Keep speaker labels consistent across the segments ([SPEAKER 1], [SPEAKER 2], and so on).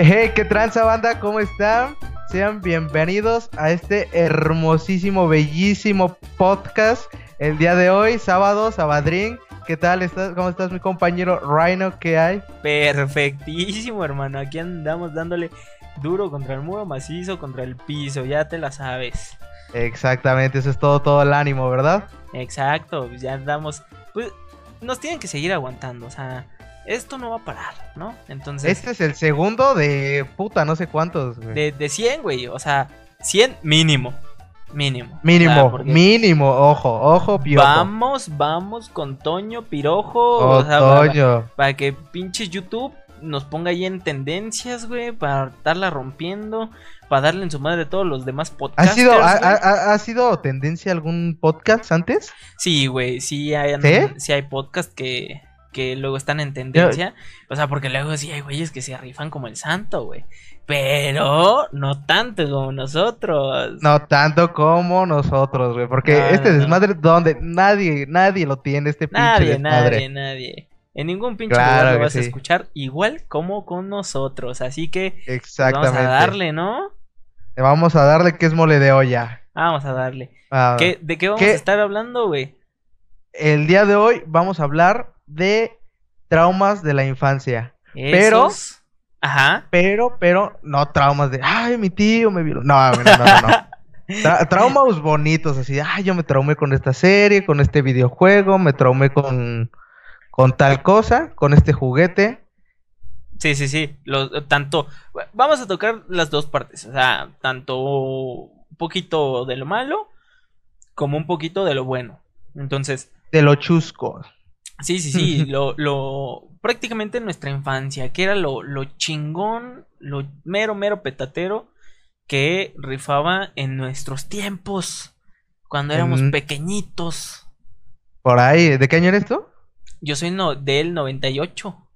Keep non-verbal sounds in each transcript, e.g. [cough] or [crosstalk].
[SPEAKER 1] Hey, ¿qué tranza banda? ¿Cómo están? Sean bienvenidos a este hermosísimo, bellísimo podcast. El día de hoy, sábado, Sabadrín. ¿Qué tal? ¿Estás? ¿Cómo estás, mi compañero Rhino? ¿Qué hay?
[SPEAKER 2] Perfectísimo, hermano. Aquí andamos dándole duro contra el muro, macizo contra el piso. Ya te la sabes.
[SPEAKER 1] Exactamente, eso es todo, todo el ánimo, ¿verdad?
[SPEAKER 2] Exacto, pues ya andamos. Pues nos tienen que seguir aguantando, o sea esto no va a parar, ¿no? Entonces.
[SPEAKER 1] Este es el segundo de puta, no sé cuántos,
[SPEAKER 2] güey. De, de 100, güey. O sea, 100 mínimo. Mínimo.
[SPEAKER 1] Mínimo, mínimo, ojo, ojo,
[SPEAKER 2] piojo. Vamos, vamos con Toño, Pirojo.
[SPEAKER 1] o sea,
[SPEAKER 2] Toño. Para, que pinche YouTube nos ponga ahí en tendencias, güey. Para estarla rompiendo. Para darle en su madre a todos los demás podcasts.
[SPEAKER 1] ¿Ha sido, ha, sido tendencia algún podcast antes?
[SPEAKER 2] Sí, güey. Sí hay, ¿Sí? sí hay podcast que que luego están en tendencia. O sea, porque luego sí hay güeyes que se rifan como el santo, güey. Pero no tanto como nosotros.
[SPEAKER 1] No tanto como nosotros, güey. Porque este desmadre donde nadie, nadie lo tiene, este pinche
[SPEAKER 2] nadie,
[SPEAKER 1] desmadre.
[SPEAKER 2] Nadie, nadie, En ningún pinche lugar lo vas a escuchar igual como con nosotros. Así que
[SPEAKER 1] Exactamente.
[SPEAKER 2] vamos a darle, ¿no?
[SPEAKER 1] Vamos a darle que es mole de olla.
[SPEAKER 2] Vamos a darle. ¿De qué vamos a estar hablando, güey?
[SPEAKER 1] El día de hoy vamos a hablar de traumas de la infancia. Pero,
[SPEAKER 2] ajá.
[SPEAKER 1] Pero, pero, no traumas de, ay, mi tío me vio. No, no, no, no. [laughs] traumas bonitos, así, ay, yo me traumé con esta serie, con este videojuego, me traumé con, con tal cosa, con este juguete.
[SPEAKER 2] Sí, sí, sí. Lo, tanto. Vamos a tocar las dos partes. O sea, tanto un poquito de lo malo como un poquito de lo bueno. Entonces.
[SPEAKER 1] De lo chusco.
[SPEAKER 2] Sí, sí, sí, lo, lo, prácticamente en nuestra infancia, que era lo, lo chingón, lo mero, mero petatero que rifaba en nuestros tiempos, cuando éramos pequeñitos.
[SPEAKER 1] Por ahí, ¿de qué año eres tú?
[SPEAKER 2] Yo soy no, del 98.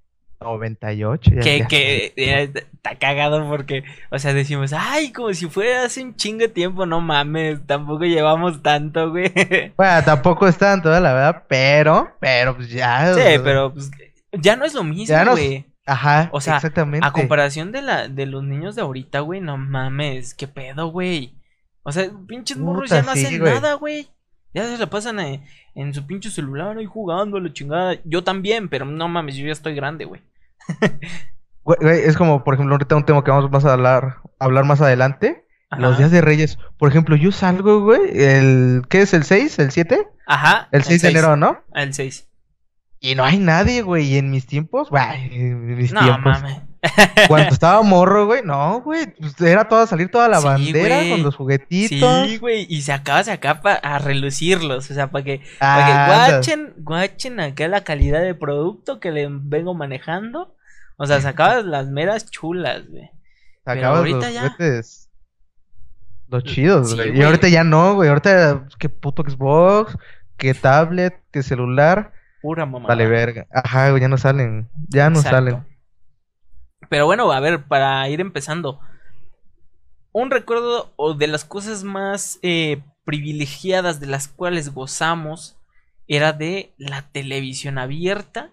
[SPEAKER 1] 98.
[SPEAKER 2] Ya, que, que está cagado porque, o sea, decimos, ay, como si fuera hace un chingo de tiempo, no mames, tampoco llevamos tanto, güey. [laughs]
[SPEAKER 1] Bueno, tampoco es tanto, la verdad, pero, pero pues ya.
[SPEAKER 2] Sí, pero pues ya no es lo mismo, güey.
[SPEAKER 1] Ajá,
[SPEAKER 2] o sea, exactamente. A comparación de la de los niños de ahorita, güey, no mames, qué pedo, güey. O sea, pinches morros ya no hacen nada, güey. Ya se la pasan en, en su pinche celular ahí jugando a la chingada. Yo también, pero no mames, yo ya estoy grande, güey
[SPEAKER 1] es como, por ejemplo, ahorita un tema que vamos a hablar, hablar más adelante. Los días de Reyes. Por ejemplo, yo salgo, güey, el... ¿Qué es? ¿El 6? ¿El 7?
[SPEAKER 2] Ajá.
[SPEAKER 1] El 6 de enero, ¿no?
[SPEAKER 2] El 6.
[SPEAKER 1] Y no hay nadie, güey. Y en mis tiempos, güey, en mis
[SPEAKER 2] no,
[SPEAKER 1] tiempos.
[SPEAKER 2] Mames. [laughs]
[SPEAKER 1] Cuando estaba morro, güey, no, güey. Pues era toda salir toda la bandera con los juguetitos.
[SPEAKER 2] Sí, güey. Y se acaba, se acaba a relucirlos. O sea, para que, para que guachen, guachen acá la calidad de producto que le vengo manejando. O sea, sacabas [laughs] las meras chulas, güey.
[SPEAKER 1] Sacabas ahorita los ya... juguetes. Los chidos, güey. y ahorita ya no, güey. Ahorita, qué puto Xbox, qué tablet, qué celular.
[SPEAKER 2] Pura mamá.
[SPEAKER 1] Vale, verga. Ajá, güey, ya no salen. Ya no salen.
[SPEAKER 2] Pero bueno, a ver, para ir empezando. Un recuerdo o de las cosas más eh, privilegiadas de las cuales gozamos era de la televisión abierta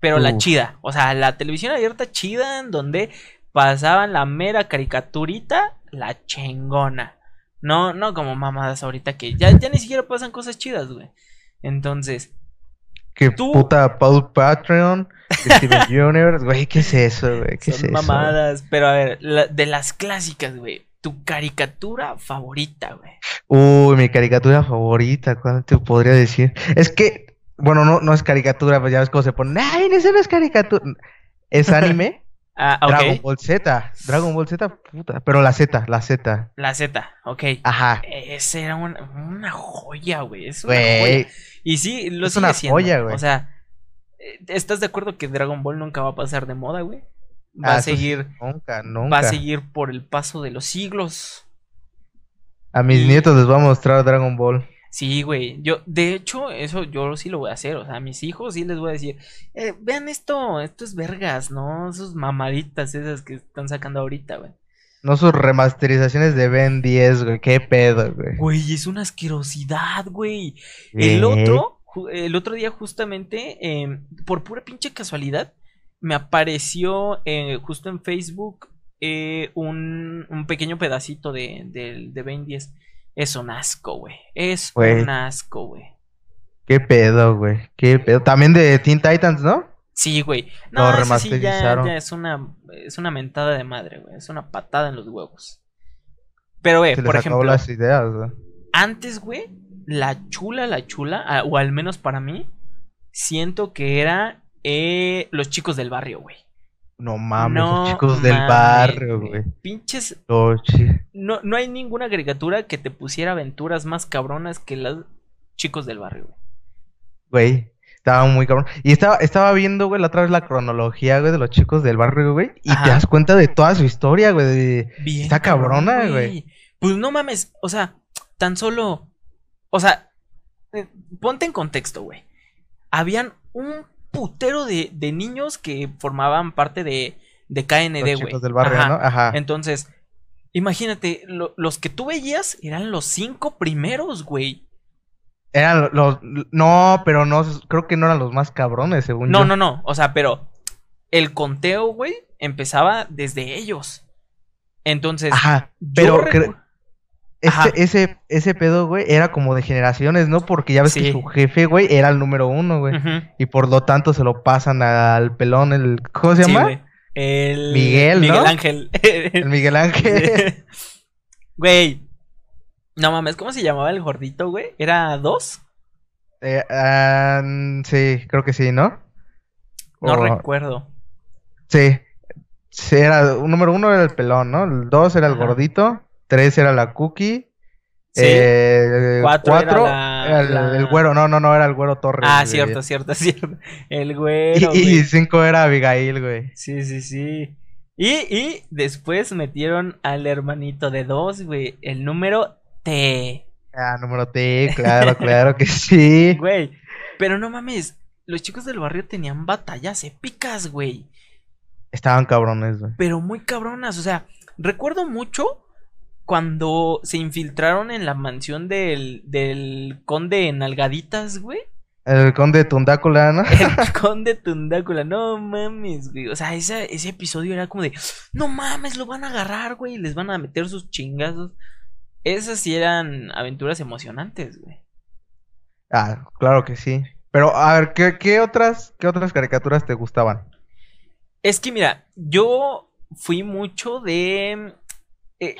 [SPEAKER 2] pero la chida. O sea, la televisión abierta chida en donde pasaban la mera caricaturita, la chingona. No, no como mamadas ahorita que ya, ya ni siquiera pasan cosas chidas, güey. Entonces.
[SPEAKER 1] Qué puta Paul Patreon, Steven [laughs] Universe, güey, ¿qué es eso, güey? ¿Qué
[SPEAKER 2] Son
[SPEAKER 1] es
[SPEAKER 2] mamadas, pero a ver, de las clásicas, güey. Tu caricatura favorita, güey.
[SPEAKER 1] Uy, mi caricatura favorita, ¿cuál te podría decir? Es que bueno, no, no es caricatura, pues ya ves cómo se pone. ¡Ay, no es caricatura! Es [laughs] anime.
[SPEAKER 2] Ah,
[SPEAKER 1] Dragon Ball Z. Dragon Ball Z, puta. Pero la Z, la Z.
[SPEAKER 2] La Z, ok.
[SPEAKER 1] Ajá.
[SPEAKER 2] Esa era una, una joya, güey. Es una joya. Y sí, lo
[SPEAKER 1] es una joya, güey.
[SPEAKER 2] O sea, eh, ¿estás de acuerdo que Dragon Ball nunca va a pasar de moda, güey? Va a ah, seguir.
[SPEAKER 1] nunca, nunca.
[SPEAKER 2] Va a seguir por el paso de los siglos.
[SPEAKER 1] A mis nietos les voy a mostrar Dragon Ball.
[SPEAKER 2] Sí, güey. Yo, de hecho, eso yo sí lo voy a hacer. O sea, a mis hijos sí les voy a decir, eh, vean esto, esto es vergas, ¿no? Sus mamaditas esas que están sacando ahorita, güey.
[SPEAKER 1] No sus remasterizaciones de Ben 10, güey. Qué pedo, güey.
[SPEAKER 2] Güey, es una asquerosidad, güey. El otro, el otro día justamente, em, por pura pinche casualidad, me apareció eh, justo en Facebook eh, un, un pequeño pedacito de, de, de Ben 10. Es un asco, güey. Es un asco, güey.
[SPEAKER 1] ¿Qué pedo, güey? ¿Qué pedo? También de Teen Titans, ¿no?
[SPEAKER 2] Sí, güey.
[SPEAKER 1] Lo
[SPEAKER 2] No, ese sí ya,
[SPEAKER 1] remasterizaron.
[SPEAKER 2] ya es una es una mentada de madre, güey. Es una patada en los huevos. Pero, güey,
[SPEAKER 1] les
[SPEAKER 2] por ejemplo,
[SPEAKER 1] las ideas, güey.
[SPEAKER 2] antes, güey, la chula, la chula, o al menos para mí, siento que era eh, los chicos del barrio, güey.
[SPEAKER 1] No mames,
[SPEAKER 2] no
[SPEAKER 1] los chicos del barrio, güey.
[SPEAKER 2] Pinches, no, no hay ninguna caricatura que te pusiera aventuras más cabronas que los chicos del barrio, güey.
[SPEAKER 1] Güey, estaba muy cabrón. Y estaba, estaba viendo, güey, la otra vez la cronología, güey, de los chicos del barrio, güey. Y
[SPEAKER 2] Ajá.
[SPEAKER 1] te das cuenta de toda su historia, güey. de-
[SPEAKER 2] Bien
[SPEAKER 1] Está cabrona, güey.
[SPEAKER 2] Pues no mames, o sea, tan solo. O sea, eh, ponte en contexto, güey. Habían un putero de, de niños que formaban parte de, de KND, güey.
[SPEAKER 1] del barrio,
[SPEAKER 2] Ajá.
[SPEAKER 1] ¿no? Ajá.
[SPEAKER 2] Entonces, imagínate, lo- los que tú veías eran los cinco primeros, güey.
[SPEAKER 1] Eran los... No, pero no, creo que no eran los más cabrones, según
[SPEAKER 2] No,
[SPEAKER 1] yo.
[SPEAKER 2] no, no. O sea, pero el conteo, güey, empezaba desde ellos. Entonces,
[SPEAKER 1] Ajá,
[SPEAKER 2] yo
[SPEAKER 1] pero
[SPEAKER 2] recu- Ajá.
[SPEAKER 1] ese, ese, ese pedo, güey, era como de generaciones, ¿no? Porque ya ves
[SPEAKER 2] Sí.
[SPEAKER 1] que su jefe, güey, era el número uno, güey. Y por lo tanto se lo pasan al pelón, el... ¿Cómo se
[SPEAKER 2] Sí,
[SPEAKER 1] llama?
[SPEAKER 2] güey. El
[SPEAKER 1] Miguel, ¿no?
[SPEAKER 2] Miguel Ángel. [laughs]
[SPEAKER 1] el Miguel Ángel. [laughs]
[SPEAKER 2] Güey. No mames, ¿cómo se llamaba el gordito, güey? ¿Era dos?
[SPEAKER 1] Eh, sí, creo que sí, ¿no?
[SPEAKER 2] No
[SPEAKER 1] O-
[SPEAKER 2] recuerdo.
[SPEAKER 1] Sí. Sí, era, un número uno era el pelón, ¿no? El dos era el
[SPEAKER 2] Ajá.
[SPEAKER 1] gordito. Tres era la cookie.
[SPEAKER 2] Sí.
[SPEAKER 1] eh,
[SPEAKER 2] Cuatro
[SPEAKER 1] cuatro,
[SPEAKER 2] era la-
[SPEAKER 1] el,
[SPEAKER 2] la-
[SPEAKER 1] el güero. No, no, no, era el güero Torres.
[SPEAKER 2] ah,
[SPEAKER 1] güey.
[SPEAKER 2] cierto, cierto, [laughs] cierto. El
[SPEAKER 1] Y,
[SPEAKER 2] güero,
[SPEAKER 1] y
[SPEAKER 2] güey.
[SPEAKER 1] cinco era Abigail, güey.
[SPEAKER 2] Sí, sí, sí. Y, y después metieron al hermanito de dos, güey. El número T.
[SPEAKER 1] Ah, número T, claro, claro que sí. [laughs]
[SPEAKER 2] Güey. Pero no mames. Los chicos del barrio tenían batallas épicas, güey.
[SPEAKER 1] Estaban cabrones, güey.
[SPEAKER 2] pero muy cabronas. O sea, recuerdo mucho cuando se infiltraron en la mansión del, del conde Nalgaditas, güey.
[SPEAKER 1] El conde Tundácula, ¿no? [laughs]
[SPEAKER 2] El [laughs] conde Tundácula, no mames, güey. O sea, esa- ese episodio era como de, no mames, lo van a agarrar, güey, y les van a meter sus chingazos. Esas sí eran aventuras emocionantes, güey.
[SPEAKER 1] Ah, claro que sí. Pero, a ver, ¿qué, qué otras, qué otras caricaturas te gustaban?
[SPEAKER 2] Es que mira, yo fui mucho de eh,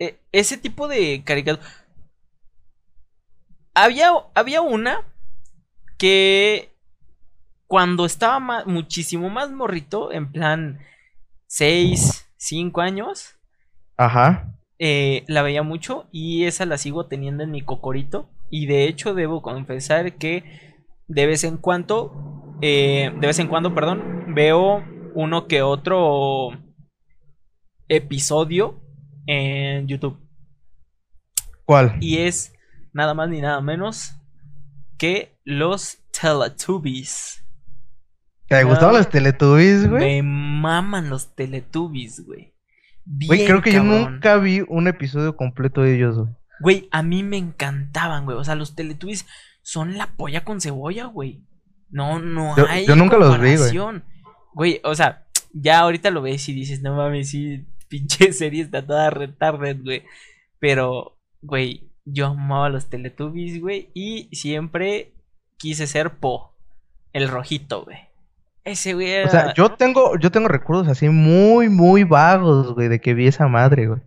[SPEAKER 2] eh, ese tipo de caricatura. Había, había una que cuando estaba muchísimo más morrito, en plan 6, 5 años,
[SPEAKER 1] Ajá.
[SPEAKER 2] eh, la veía mucho y esa la sigo teniendo en mi cocorito. Y de hecho debo confesar que de vez en cuando, eh, de vez en cuando, perdón, veo uno que otro episodio en YouTube.
[SPEAKER 1] ¿Cuál?
[SPEAKER 2] Y es nada más ni nada menos que los Teletubbies.
[SPEAKER 1] ¿Te gustaban los Teletubbies, güey?
[SPEAKER 2] Me maman los Teletubbies, güey.
[SPEAKER 1] Güey, creo que yo nunca vi un episodio completo de ellos, güey.
[SPEAKER 2] Güey, a mí me encantaban, güey. O sea, los Teletubbies son la polla con cebolla, güey. No, no
[SPEAKER 1] Yo-
[SPEAKER 2] hay
[SPEAKER 1] yo nunca los vi, güey.
[SPEAKER 2] Güey, o sea, ya ahorita lo ves y dices, no mames, sí, pinche [laughs] serie está toda retarded, güey. Pero, güey, yo amaba los Teletubbies, güey. Y siempre quise ser Po, el rojito, güey. Ese güey era...
[SPEAKER 1] O sea, yo tengo, yo tengo recuerdos así muy, muy vagos, güey, de que vi esa madre, güey.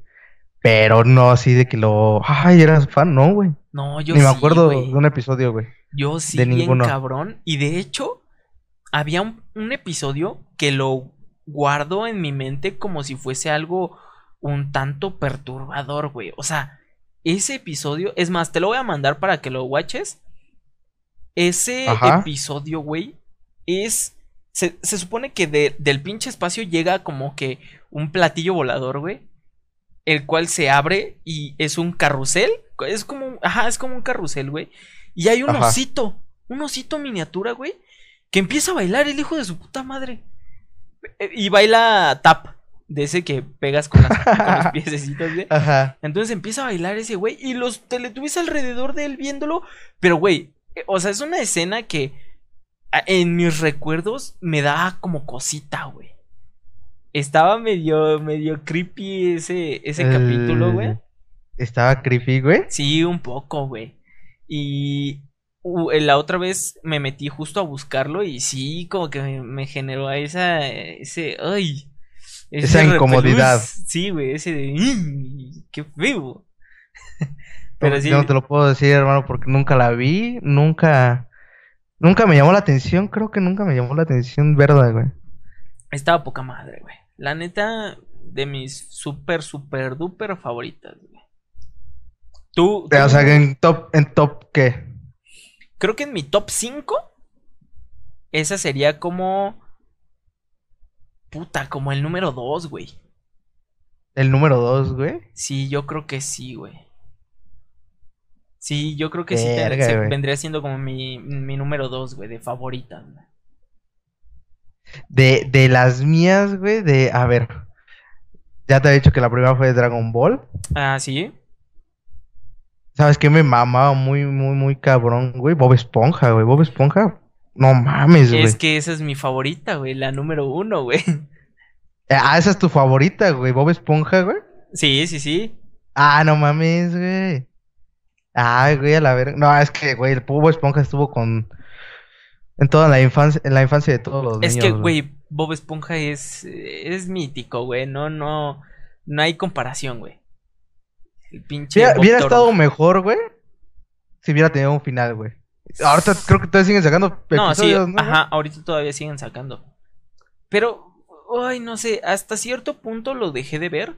[SPEAKER 1] Pero no así de que lo... Ay, eras fan, no, güey.
[SPEAKER 2] No, yo
[SPEAKER 1] Ni me
[SPEAKER 2] sí,
[SPEAKER 1] acuerdo de un episodio, güey.
[SPEAKER 2] Yo sí,
[SPEAKER 1] De
[SPEAKER 2] bien
[SPEAKER 1] ninguno.
[SPEAKER 2] cabrón. Y de hecho, había un, un episodio que lo guardo en mi mente como si fuese algo un tanto perturbador, güey. O sea, ese episodio, es más, te lo voy a mandar para que lo watches. Ese
[SPEAKER 1] Ajá.
[SPEAKER 2] episodio, güey, es... Se, se supone que de- del pinche espacio llega como que un platillo volador, güey. El cual se abre y es un carrusel. Es como un, ajá, es como un carrusel, güey. Y hay un
[SPEAKER 1] Ajá.
[SPEAKER 2] osito, un osito miniatura, güey, que empieza a bailar el hijo de su puta madre. Eh, Y baila tap, de ese que pegas con, las- [laughs] con los piececitos, güey.
[SPEAKER 1] Ajá.
[SPEAKER 2] Entonces empieza a bailar ese güey y los teletubbies alrededor de él viéndolo. Pero, güey, eh, o sea, es una escena que en mis recuerdos me da como cosita, güey. Estaba medio, medio creepy ese, ese
[SPEAKER 1] El-
[SPEAKER 2] capítulo, güey.
[SPEAKER 1] Estaba creepy, güey.
[SPEAKER 2] Sí, un poco, güey. Y la otra vez me metí justo a buscarlo y sí, como que me, me generó esa, ese, ay, ese
[SPEAKER 1] Esa incomodidad.
[SPEAKER 2] Sí, güey, ese de, "Mm, qué feo. [laughs] Pero
[SPEAKER 1] No,
[SPEAKER 2] sí,
[SPEAKER 1] Yo no te lo puedo decir, hermano, porque nunca la vi, nunca, nunca me llamó la atención, creo que nunca me llamó la atención, verdad, güey.
[SPEAKER 2] estaba poca madre, güey. La neta, de mis super, super, duper favoritas, güey. Tú,
[SPEAKER 1] O sea, que en top, en top, ¿qué?
[SPEAKER 2] Creo que en mi top 5, esa sería como. Puta, como el número 2, güey.
[SPEAKER 1] El número dos, güey.
[SPEAKER 2] Sí, yo creo que sí, güey. Sí, yo creo que sí te- se- vendría siendo como mi, mi número 2, güey, de favoritas. güey.
[SPEAKER 1] De, de las mías, güey, de, a ver, ya te he dicho que la primera fue de Dragon Ball.
[SPEAKER 2] Ah, sí.
[SPEAKER 1] ¿Sabes qué? Me mamaba muy, muy, muy cabrón, güey. Bob Esponja, güey. Bob Esponja. No mames, güey.
[SPEAKER 2] Es que esa es mi favorita, güey, la número uno, güey.
[SPEAKER 1] Ah, esa es tu favorita, güey. Bob Esponja, güey.
[SPEAKER 2] Sí, sí, sí.
[SPEAKER 1] Ah, no mames, güey. Ay, güey, a la verga. No, es que, güey, el Bob Esponja estuvo con. En toda la infancia, en la infancia de todos los
[SPEAKER 2] Es
[SPEAKER 1] niños.
[SPEAKER 2] que, güey, Bob Esponja es, es mítico, güey. No, no, no hay comparación, güey. El pinche.
[SPEAKER 1] Hubiera, estado mejor, güey. Si hubiera tenido un final, güey. Ahorita creo que todavía siguen sacando
[SPEAKER 2] No, sí, ajá, ahorita todavía siguen sacando. Pero, ay, no sé, hasta cierto punto lo dejé de ver.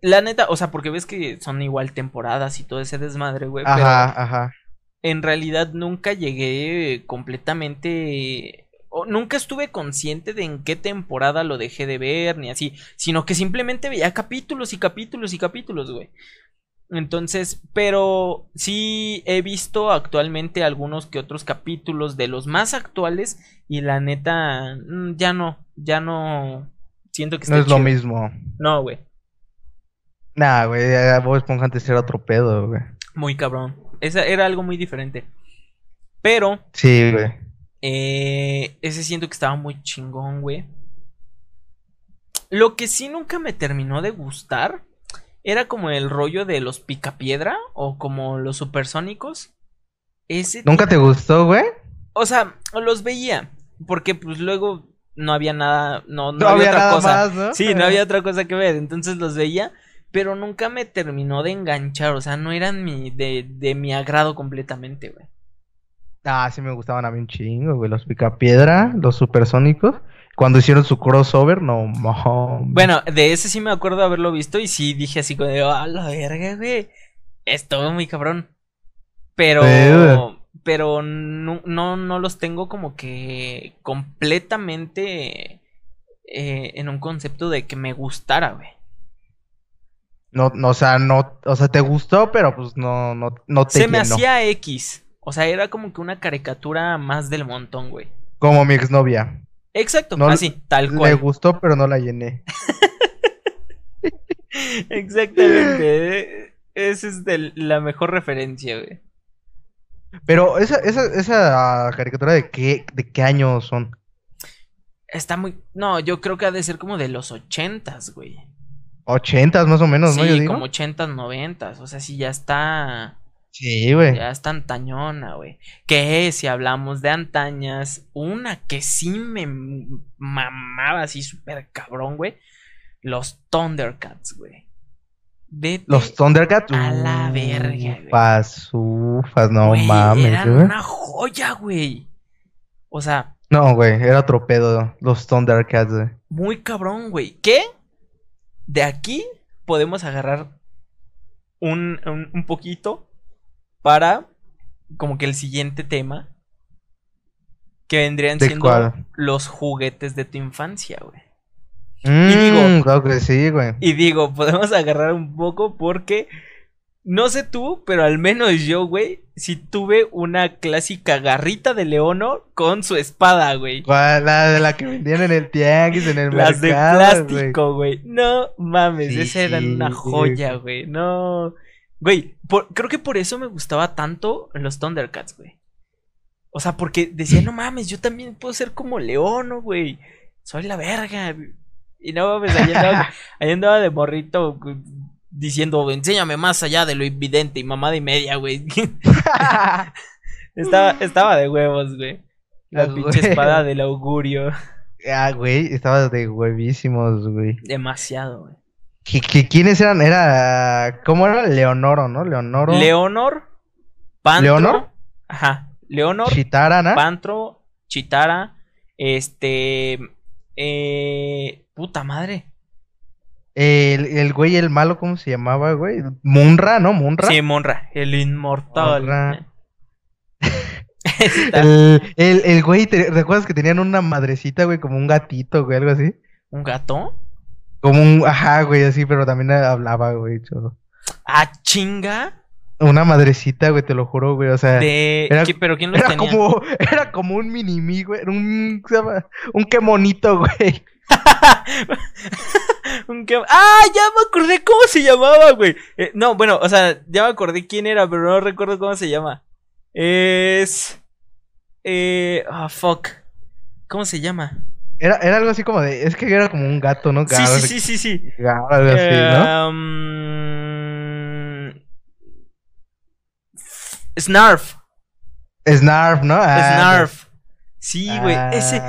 [SPEAKER 2] La neta, o sea, porque ves que son igual temporadas y todo ese desmadre, güey. Pero
[SPEAKER 1] Ajá, ajá.
[SPEAKER 2] en realidad nunca llegué completamente. O nunca estuve consciente de en qué temporada lo dejé de ver, ni así. Sino que simplemente veía capítulos y capítulos y capítulos, güey. Entonces, pero sí he visto actualmente algunos que otros capítulos de los más actuales. Y la neta, mm, ya no, ya no. Siento que
[SPEAKER 1] No es lo mismo.
[SPEAKER 2] No, güey.
[SPEAKER 1] Nah, güey, Bob Esponja antes era otro pedo, güey.
[SPEAKER 2] Muy cabrón. Esa era algo muy diferente. Pero
[SPEAKER 1] Sí, güey.
[SPEAKER 2] Eh, ese siento que estaba muy chingón, güey. Lo que sí nunca me terminó de gustar era como el rollo de los picapiedra o como los supersónicos. Ese
[SPEAKER 1] ¿Nunca te gustó, güey?
[SPEAKER 2] o sea, los veía porque pues luego no había nada, no, no
[SPEAKER 1] No
[SPEAKER 2] había,
[SPEAKER 1] había
[SPEAKER 2] otra
[SPEAKER 1] nada
[SPEAKER 2] cosa.
[SPEAKER 1] más, ¿no?
[SPEAKER 2] Sí, no había otra cosa que ver, entonces los veía, pero nunca me terminó de enganchar, o sea, no eran mi de, de mi agrado completamente, güey.
[SPEAKER 1] Ah, sí me gustaban a mí un chingo, güey. Los Picapiedra, los Supersónicos. Cuando hicieron su crossover, no mames.
[SPEAKER 2] Bueno, de ese sí me acuerdo haberlo visto y sí dije así como de, a la verga, güey. Estuvo muy cabrón. Pero,
[SPEAKER 1] Sí,
[SPEAKER 2] pero no, no, no los tengo como que completamente eh, en un concepto de que me gustara, güey.
[SPEAKER 1] No, no, o sea, no, o sea, te gustó, pero pues no, no, no te
[SPEAKER 2] Se me hacía X. O sea, era como que una caricatura más del montón, güey.
[SPEAKER 1] Como mi exnovia.
[SPEAKER 2] Exacto,
[SPEAKER 1] No,
[SPEAKER 2] así, tal cual.
[SPEAKER 1] gustó, pero no la llené. [laughs]
[SPEAKER 2] Exactamente. eh, Esa es de la mejor referencia, güey.
[SPEAKER 1] Pero esa, esa, esa caricatura de qué, de qué año son.
[SPEAKER 2] Está muy. No, yo creo que ha de ser como de los ochentas, güey.
[SPEAKER 1] Ochentas más o menos, ¿no?
[SPEAKER 2] Sí, como ochentas, noventas. O sea, sí, ya está.
[SPEAKER 1] Sí, güey.
[SPEAKER 2] Ya está antañona, güey. Que si hablamos de antañas, una que sí me mamaba así súper cabrón, güey. Los Thundercats, güey. Vete,
[SPEAKER 1] Los Thundercats.
[SPEAKER 2] A la verga, güey.
[SPEAKER 1] Ufas, ufas, no
[SPEAKER 2] güey,
[SPEAKER 1] mames,
[SPEAKER 2] Eran
[SPEAKER 1] güey.
[SPEAKER 2] una joya, güey. O sea,
[SPEAKER 1] No, güey, era otro pedo. Los Thundercats, güey.
[SPEAKER 2] muy cabrón, güey. ¿Qué? De aquí podemos agarrar un, un, un poquito para como que el siguiente tema. Que vendrían
[SPEAKER 1] ¿De
[SPEAKER 2] siendo
[SPEAKER 1] cuál?
[SPEAKER 2] los digo de tu infancia, güey.
[SPEAKER 1] Mm,
[SPEAKER 2] digo-
[SPEAKER 1] claro que sí, güey.
[SPEAKER 2] Y digo, podemos agarrar un poco porque no sé tú, pero al menos yo, güey, sí tuve una clásica garrita de leono con su espada, güey.
[SPEAKER 1] La de la que vendían en el tianguis, en el
[SPEAKER 2] Las de
[SPEAKER 1] mercado, güey.
[SPEAKER 2] plástico, güey. No mames,
[SPEAKER 1] Sí,
[SPEAKER 2] esa era una joya, güey. No. Güey, por- creo que por eso me gustaba tanto los Thundercats, güey. O sea, porque decía, no mames, yo también puedo ser como León, güey. Soy la verga. Y no mames, ahí andaba, [laughs] ahí andaba de morrito diciendo, enséñame más allá de lo evidente y mamada y media, güey. [laughs] estaba, estaba de huevos, güey. La
[SPEAKER 1] Ah,
[SPEAKER 2] pinche
[SPEAKER 1] güey.
[SPEAKER 2] espada del augurio.
[SPEAKER 1] Ah, güey, estaba de huevísimos, güey.
[SPEAKER 2] Demasiado, güey.
[SPEAKER 1] ¿Qui- qui- ¿Quiénes eran? Era. ¿Cómo era? Leonoro, ¿no? Leonoro.
[SPEAKER 2] Leonor, Pantro.
[SPEAKER 1] ¿Leonor?
[SPEAKER 2] Ajá. Leonor,
[SPEAKER 1] Chitara, ¿no?
[SPEAKER 2] Pantro, Chitara, este. Eh, puta madre.
[SPEAKER 1] El, el güey, el malo, ¿cómo se llamaba, güey? Munra, ¿no? Munra.
[SPEAKER 2] Sí, Monra, el inmortal. [laughs] [laughs]
[SPEAKER 1] El, el güey, ¿te recuerdas que tenían una madrecita, güey? Como un gatito, güey, algo así.
[SPEAKER 2] ¿Un gato?
[SPEAKER 1] Como un, ajá, güey, así, pero también hablaba, güey. cholo.
[SPEAKER 2] Ah, chinga.
[SPEAKER 1] Una madrecita, güey, te lo juro, güey. O sea,
[SPEAKER 2] De...
[SPEAKER 1] era-
[SPEAKER 2] ¿qué- ¿Pero quién los
[SPEAKER 1] era
[SPEAKER 2] tenía?
[SPEAKER 1] como, [laughs] era como un mini güey. Era un, un qué monito, güey. [laughs]
[SPEAKER 2] Un que- Ah, ya me acordé cómo se llamaba, güey. Eh, no, bueno, o sea, ya me acordé quién era, pero no recuerdo cómo se llama. Es. Eh. Ah, fuck. ¿Cómo se llama?
[SPEAKER 1] Era, era algo así como de, es que era como un gato, ¿no?
[SPEAKER 2] Sí,
[SPEAKER 1] Gar-
[SPEAKER 2] sí, sí, sí, sí.
[SPEAKER 1] gar- algo así, ¿no?
[SPEAKER 2] Um, Snarf.
[SPEAKER 1] Snarf, ¿no? Ah,
[SPEAKER 2] Snarf. Sí, güey.
[SPEAKER 1] ah,
[SPEAKER 2] Ese.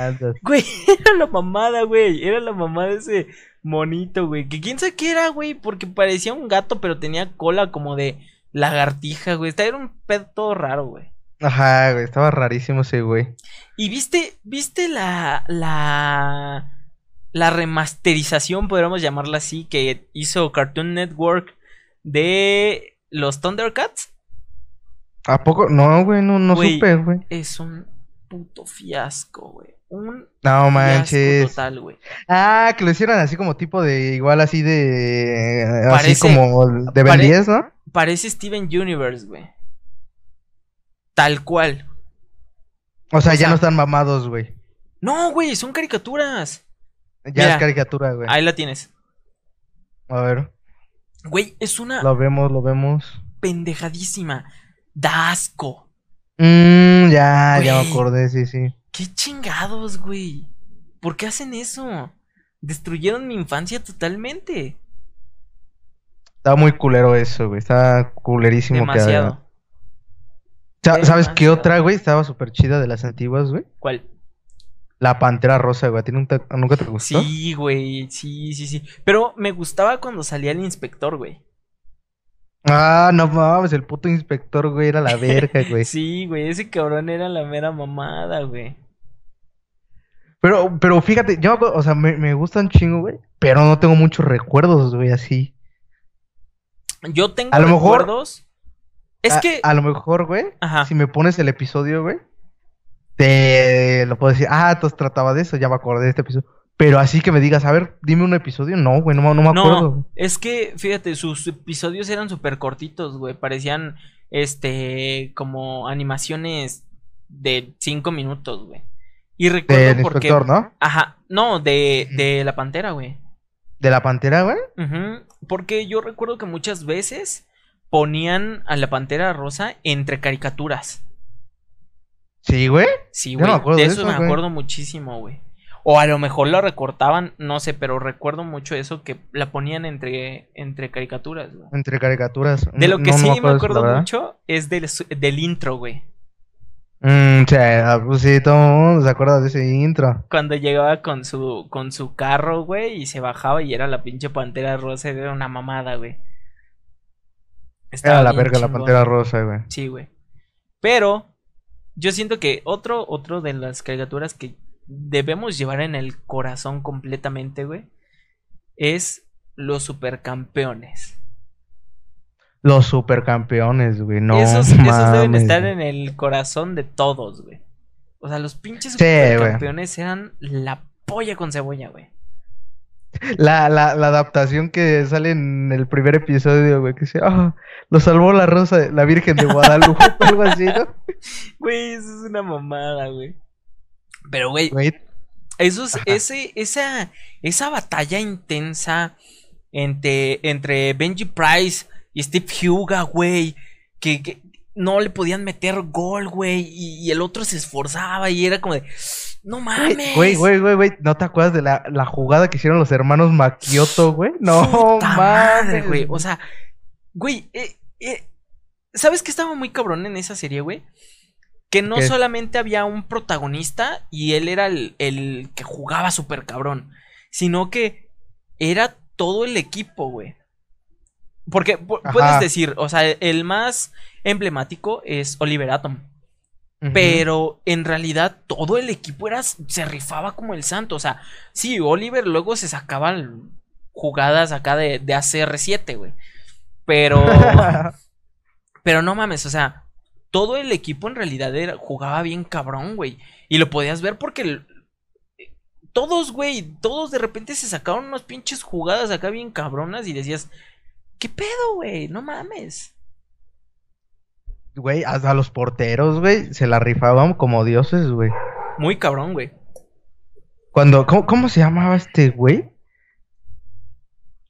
[SPEAKER 2] Güey, [laughs] era la mamada, güey. Era la mamada de ese monito, güey. Que quién sabe qué era, güey. Porque parecía un gato, pero tenía cola como de lagartija, güey. Era un pedo todo raro, güey.
[SPEAKER 1] Ajá, güey, estaba rarísimo ese güey.
[SPEAKER 2] Y viste, viste la, la, la remasterización, podríamos llamarla así, que hizo Cartoon Network de los Thundercats.
[SPEAKER 1] ¿A poco? No, güey, no, no
[SPEAKER 2] Güey.
[SPEAKER 1] supe, güey.
[SPEAKER 2] Es un puto fiasco, güey. Un
[SPEAKER 1] No manches.
[SPEAKER 2] total, güey.
[SPEAKER 1] Ah, que lo hicieron así como tipo de, igual así de, así
[SPEAKER 2] Parece-
[SPEAKER 1] como de Ben
[SPEAKER 2] pare-
[SPEAKER 1] 10, ¿no?
[SPEAKER 2] Parece Steven Universe, güey. Tal cual.
[SPEAKER 1] O sea,
[SPEAKER 2] o
[SPEAKER 1] ya
[SPEAKER 2] sea-
[SPEAKER 1] no están mamados, güey.
[SPEAKER 2] No, güey, son caricaturas.
[SPEAKER 1] Ya
[SPEAKER 2] Mira,
[SPEAKER 1] es caricatura, güey.
[SPEAKER 2] Ahí la tienes.
[SPEAKER 1] A ver,
[SPEAKER 2] Güey, es una
[SPEAKER 1] lo vemos, lo vemos.
[SPEAKER 2] pendejadísima. Da asco.
[SPEAKER 1] Mmm, ya, ya me acordé, sí, sí.
[SPEAKER 2] ¿Qué chingados, güey? ¿Por qué hacen eso? Destruyeron mi infancia totalmente.
[SPEAKER 1] Estaba muy culero eso, güey. Estaba culerísimo que
[SPEAKER 2] Demasiado.
[SPEAKER 1] Sa- ¿Sabes qué otra, güey? Estaba súper chida de las antiguas, güey.
[SPEAKER 2] ¿Cuál?
[SPEAKER 1] La Pantera Rosa, güey. ¿A ti nunca, nunca te gustó?
[SPEAKER 2] Sí, güey. Sí, sí, sí. Pero me gustaba cuando salía el inspector, güey.
[SPEAKER 1] Ah, no mames, el puto inspector, güey, era la verga, [laughs] güey.
[SPEAKER 2] Sí, güey. Ese cabrón era la mera mamada, güey.
[SPEAKER 1] Pero, pero fíjate, yo, o sea, me, me gustan chingo, güey. Pero no tengo muchos recuerdos, güey, así.
[SPEAKER 2] Yo tengo
[SPEAKER 1] A lo mejor-
[SPEAKER 2] recuerdos. Es
[SPEAKER 1] a,
[SPEAKER 2] que.
[SPEAKER 1] a lo mejor, güey,
[SPEAKER 2] Ajá.
[SPEAKER 1] si me pones el episodio, güey, te lo puedo decir, ah, entonces trataba de eso, ya me acordé de este episodio. Pero así que me digas, a ver, dime un episodio, no, güey, no, me- no me acuerdo.
[SPEAKER 2] No, es que, fíjate, sus episodios eran súper cortitos, güey. Parecían, este, como animaciones de cinco minutos, güey. Y recuerdo porque...
[SPEAKER 1] inspector, ¿no?
[SPEAKER 2] Ajá, no, de, de la pantera, güey.
[SPEAKER 1] De la Pantera, güey.
[SPEAKER 2] Ujú, Porque yo recuerdo que muchas veces ponían a la pantera rosa entre caricaturas.
[SPEAKER 1] Sí, güey.
[SPEAKER 2] Sí,
[SPEAKER 1] no
[SPEAKER 2] güey. de
[SPEAKER 1] de
[SPEAKER 2] eso
[SPEAKER 1] eso,
[SPEAKER 2] me
[SPEAKER 1] güey.
[SPEAKER 2] acuerdo muchísimo, güey. O a lo mejor lo recortaban, no sé, pero recuerdo mucho eso que la ponían entre, entre caricaturas, güey.
[SPEAKER 1] Entre caricaturas.
[SPEAKER 2] De lo que
[SPEAKER 1] No,
[SPEAKER 2] sí me acuerdo mucho es del, del intro, güey.
[SPEAKER 1] Mm, sí, ah, pues sí, todo el mundo se acuerda de ese intro.
[SPEAKER 2] Cuando llegaba con su, con su carro, güey, y se bajaba y era la pinche pantera rosa, era una mamada, güey. Estaba
[SPEAKER 1] Era la verga la. Pantera Rosa, güey.
[SPEAKER 2] Sí, güey. Pero yo siento que otro, otro de las caricaturas que debemos llevar en el corazón completamente, güey, es los supercampeones.
[SPEAKER 1] Los supercampeones, güey. No
[SPEAKER 2] esos, esos deben
[SPEAKER 1] mames,
[SPEAKER 2] estar
[SPEAKER 1] güey.
[SPEAKER 2] en el corazón de todos, güey. O sea, los pinches
[SPEAKER 1] Sí, güey.
[SPEAKER 2] supercampeones eran la polla con cebolla, güey.
[SPEAKER 1] La, la, la adaptación que sale en el primer episodio, güey, que dice, ah, lo salvó la rosa, la Virgen de Guadalupe, [laughs] algo así, ¿no?
[SPEAKER 2] Güey, eso es una mamada, güey. Pero, güey, Esos,
[SPEAKER 1] Ajá.
[SPEAKER 2] ese, esa, esa batalla intensa entre, entre Benji Price y Steve Huga, güey. Que, que no le podían meter gol, güey. Y, el otro se esforzaba y era como de. No mames.
[SPEAKER 1] Güey, güey, güey, güey. ¿No te acuerdas de la, la jugada que hicieron los hermanos Makioto, güey? No mames.
[SPEAKER 2] güey. O sea, güey, eh, eh, ¿sabes qué estaba muy cabrón en esa serie, güey? Que no solamente había un protagonista y él era el, el que jugaba súper cabrón, sino que era todo el equipo, güey. Porque puedes decir, o sea, el más emblemático es Oliver Atom. Pero en realidad todo el equipo era, se rifaba como el santo. O sea, sí, Oliver luego se sacaban jugadas acá de, de ACR7, güey. Pero. [laughs] pero no mames, o sea, todo el equipo en realidad era, jugaba bien cabrón, güey. Y lo podías ver porque todos, güey, todos de repente se sacaron unas pinches jugadas acá bien cabronas y decías, ¿qué pedo, güey? No mames.
[SPEAKER 1] Güey, hasta los porteros, güey, se la rifaban como dioses, güey.
[SPEAKER 2] Muy cabrón, güey.
[SPEAKER 1] Cuando, ¿cómo, se llamaba este güey?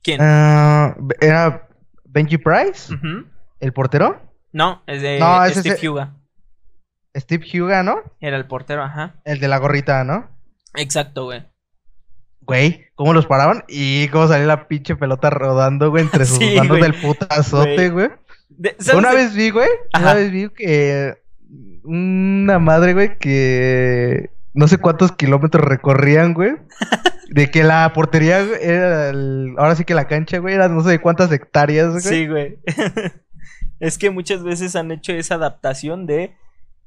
[SPEAKER 2] ¿Quién?
[SPEAKER 1] Ah, era Benji Price, el portero.
[SPEAKER 2] No, es de Steve Huga.
[SPEAKER 1] Steve Huga, ¿no?
[SPEAKER 2] Era el portero, ajá.
[SPEAKER 1] El de la gorrita, ¿no?
[SPEAKER 2] Exacto, güey.
[SPEAKER 1] Güey, cómo los paraban y cómo salía la pinche pelota rodando, güey, entre [laughs] sus manos del putazote, güey. Una vez vi, güey, una vez vi que una madre, güey, que no sé cuántos kilómetros recorrían, güey. [laughs] De que la portería era ahora sí que la cancha, güey, era no sé cuántas hectáreas, güey.
[SPEAKER 2] Sí, güey. [laughs] es que muchas veces han hecho esa adaptación de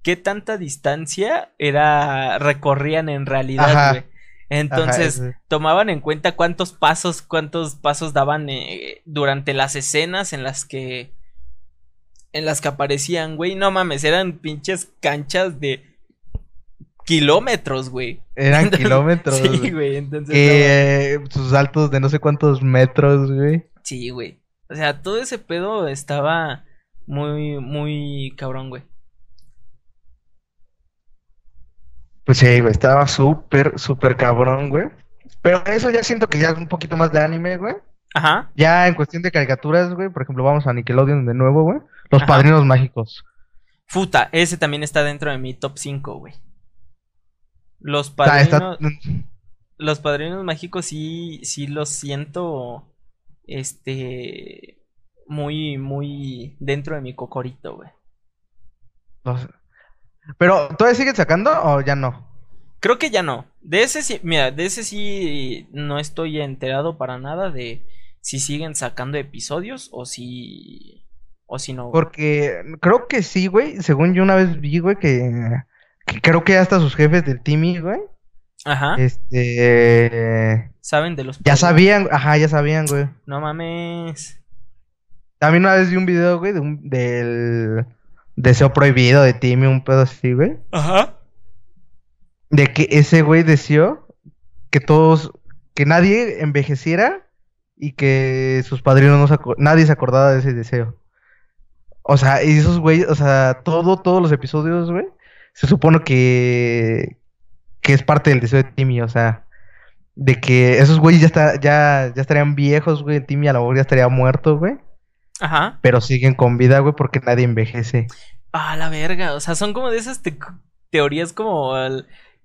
[SPEAKER 2] qué tanta distancia era recorrían en realidad, güey. Entonces, tomaban en cuenta cuántos pasos, cuántos pasos daban eh, durante las escenas en las que en las que aparecían, güey. No mames, eran pinches canchas de kilómetros, güey.
[SPEAKER 1] Eran [laughs] kilómetros.
[SPEAKER 2] sí, güey. Entonces.
[SPEAKER 1] Que sus saltos de no sé cuántos metros, güey.
[SPEAKER 2] Sí, güey. O sea, todo ese pedo estaba muy, muy cabrón, güey.
[SPEAKER 1] Pues sí, güey, estaba súper, súper cabrón, güey. Pero eso ya siento que ya es un poquito más de anime, güey.
[SPEAKER 2] Ajá.
[SPEAKER 1] Ya en cuestión de caricaturas, güey, por ejemplo, vamos a Nickelodeon de nuevo, güey. Los Padrinos Mágicos.
[SPEAKER 2] Futa, ese también está dentro de mi top 5, güey. Los Padrinos... Los Padrinos Mágicos sí, sí los siento, este... Muy, muy dentro de mi cocorito, güey.
[SPEAKER 1] Los... Pero, ¿todavía siguen sacando o ya no?
[SPEAKER 2] Creo que ya no. De ese sí, mira, de ese sí no estoy enterado para nada de si siguen sacando episodios o si o si no.
[SPEAKER 1] Porque creo que sí, güey. Según yo una vez vi, güey, que, creo que hasta sus jefes del Timmy, güey.
[SPEAKER 2] Ajá.
[SPEAKER 1] Este.
[SPEAKER 2] Saben de los.
[SPEAKER 1] Ya sabían, ajá, ya sabían, güey.
[SPEAKER 2] No mames.
[SPEAKER 1] También una vez vi un video, güey, de un, del deseo prohibido de Timmy, un pedo así, güey.
[SPEAKER 2] Ajá.
[SPEAKER 1] De que ese güey deseó que todos, que nadie envejeciera y que sus padrinos no se nadie se acordaba de ese deseo. O sea, y esos güeyes, o sea, todo, todos los episodios, güey, se supone que, que es parte del deseo de Timmy, o sea, de que esos güeyes ya, está, ya, ya estarían viejos, güey, Timmy a lo mejor ya estaría muerto, güey.
[SPEAKER 2] Ajá.
[SPEAKER 1] Pero siguen con vida, güey, porque nadie envejece.
[SPEAKER 2] Ah, la verga. O sea, son como de esas teorías como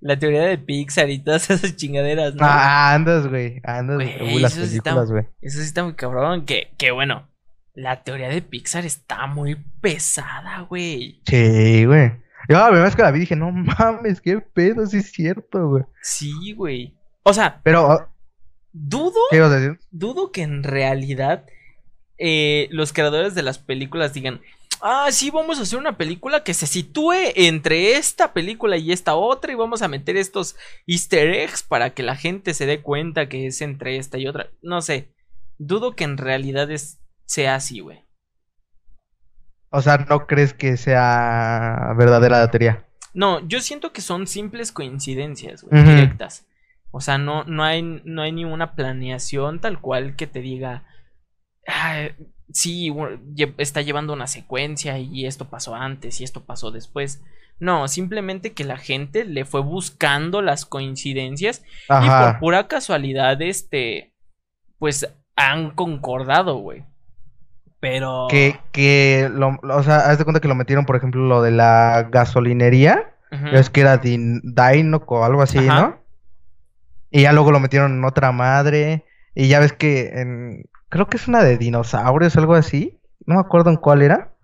[SPEAKER 2] la teoría de Pixar y todas [laughs] esas chingaderas, ¿no?
[SPEAKER 1] Ah, andas, güey. Andas
[SPEAKER 2] güey, las películas, güey. Eso sí está muy cabrón. Que, que bueno, la teoría de Pixar está muy pesada, güey.
[SPEAKER 1] Sí, güey. Yo la primera vez que la vi dije, no mames, qué pedo, sí es cierto, güey.
[SPEAKER 2] Sí, güey. O sea,
[SPEAKER 1] pero. Ah,
[SPEAKER 2] dudo.
[SPEAKER 1] ¿Qué ibas a decir?
[SPEAKER 2] Dudo que en realidad eh, los creadores de las películas digan, ah, sí, vamos a hacer una película que se sitúe entre esta película y esta otra y vamos a meter estos easter eggs para que la gente se dé cuenta que es entre esta y otra. No sé, dudo que en realidad es, sea así, güey.
[SPEAKER 1] O sea, ¿no crees que sea verdadera la teoría?
[SPEAKER 2] No, yo siento que son simples coincidencias, güey, directas. O sea, no, no, hay, no hay ninguna planeación tal cual que te diga, sí, está llevando una secuencia y esto pasó antes y esto pasó después. No, simplemente que la gente le fue buscando las coincidencias y por pura casualidad, este, pues han concordado, güey. Pero.
[SPEAKER 1] Que, que lo, o sea, haz de cuenta que lo metieron, por ejemplo, lo de la gasolinería. Es que era Din- Dinoc o algo así,
[SPEAKER 2] Ajá.
[SPEAKER 1] ¿no? Y ya luego lo metieron en otra madre. Y ya ves que en... Creo que es una de dinosaurios, algo así. No me acuerdo en cuál era.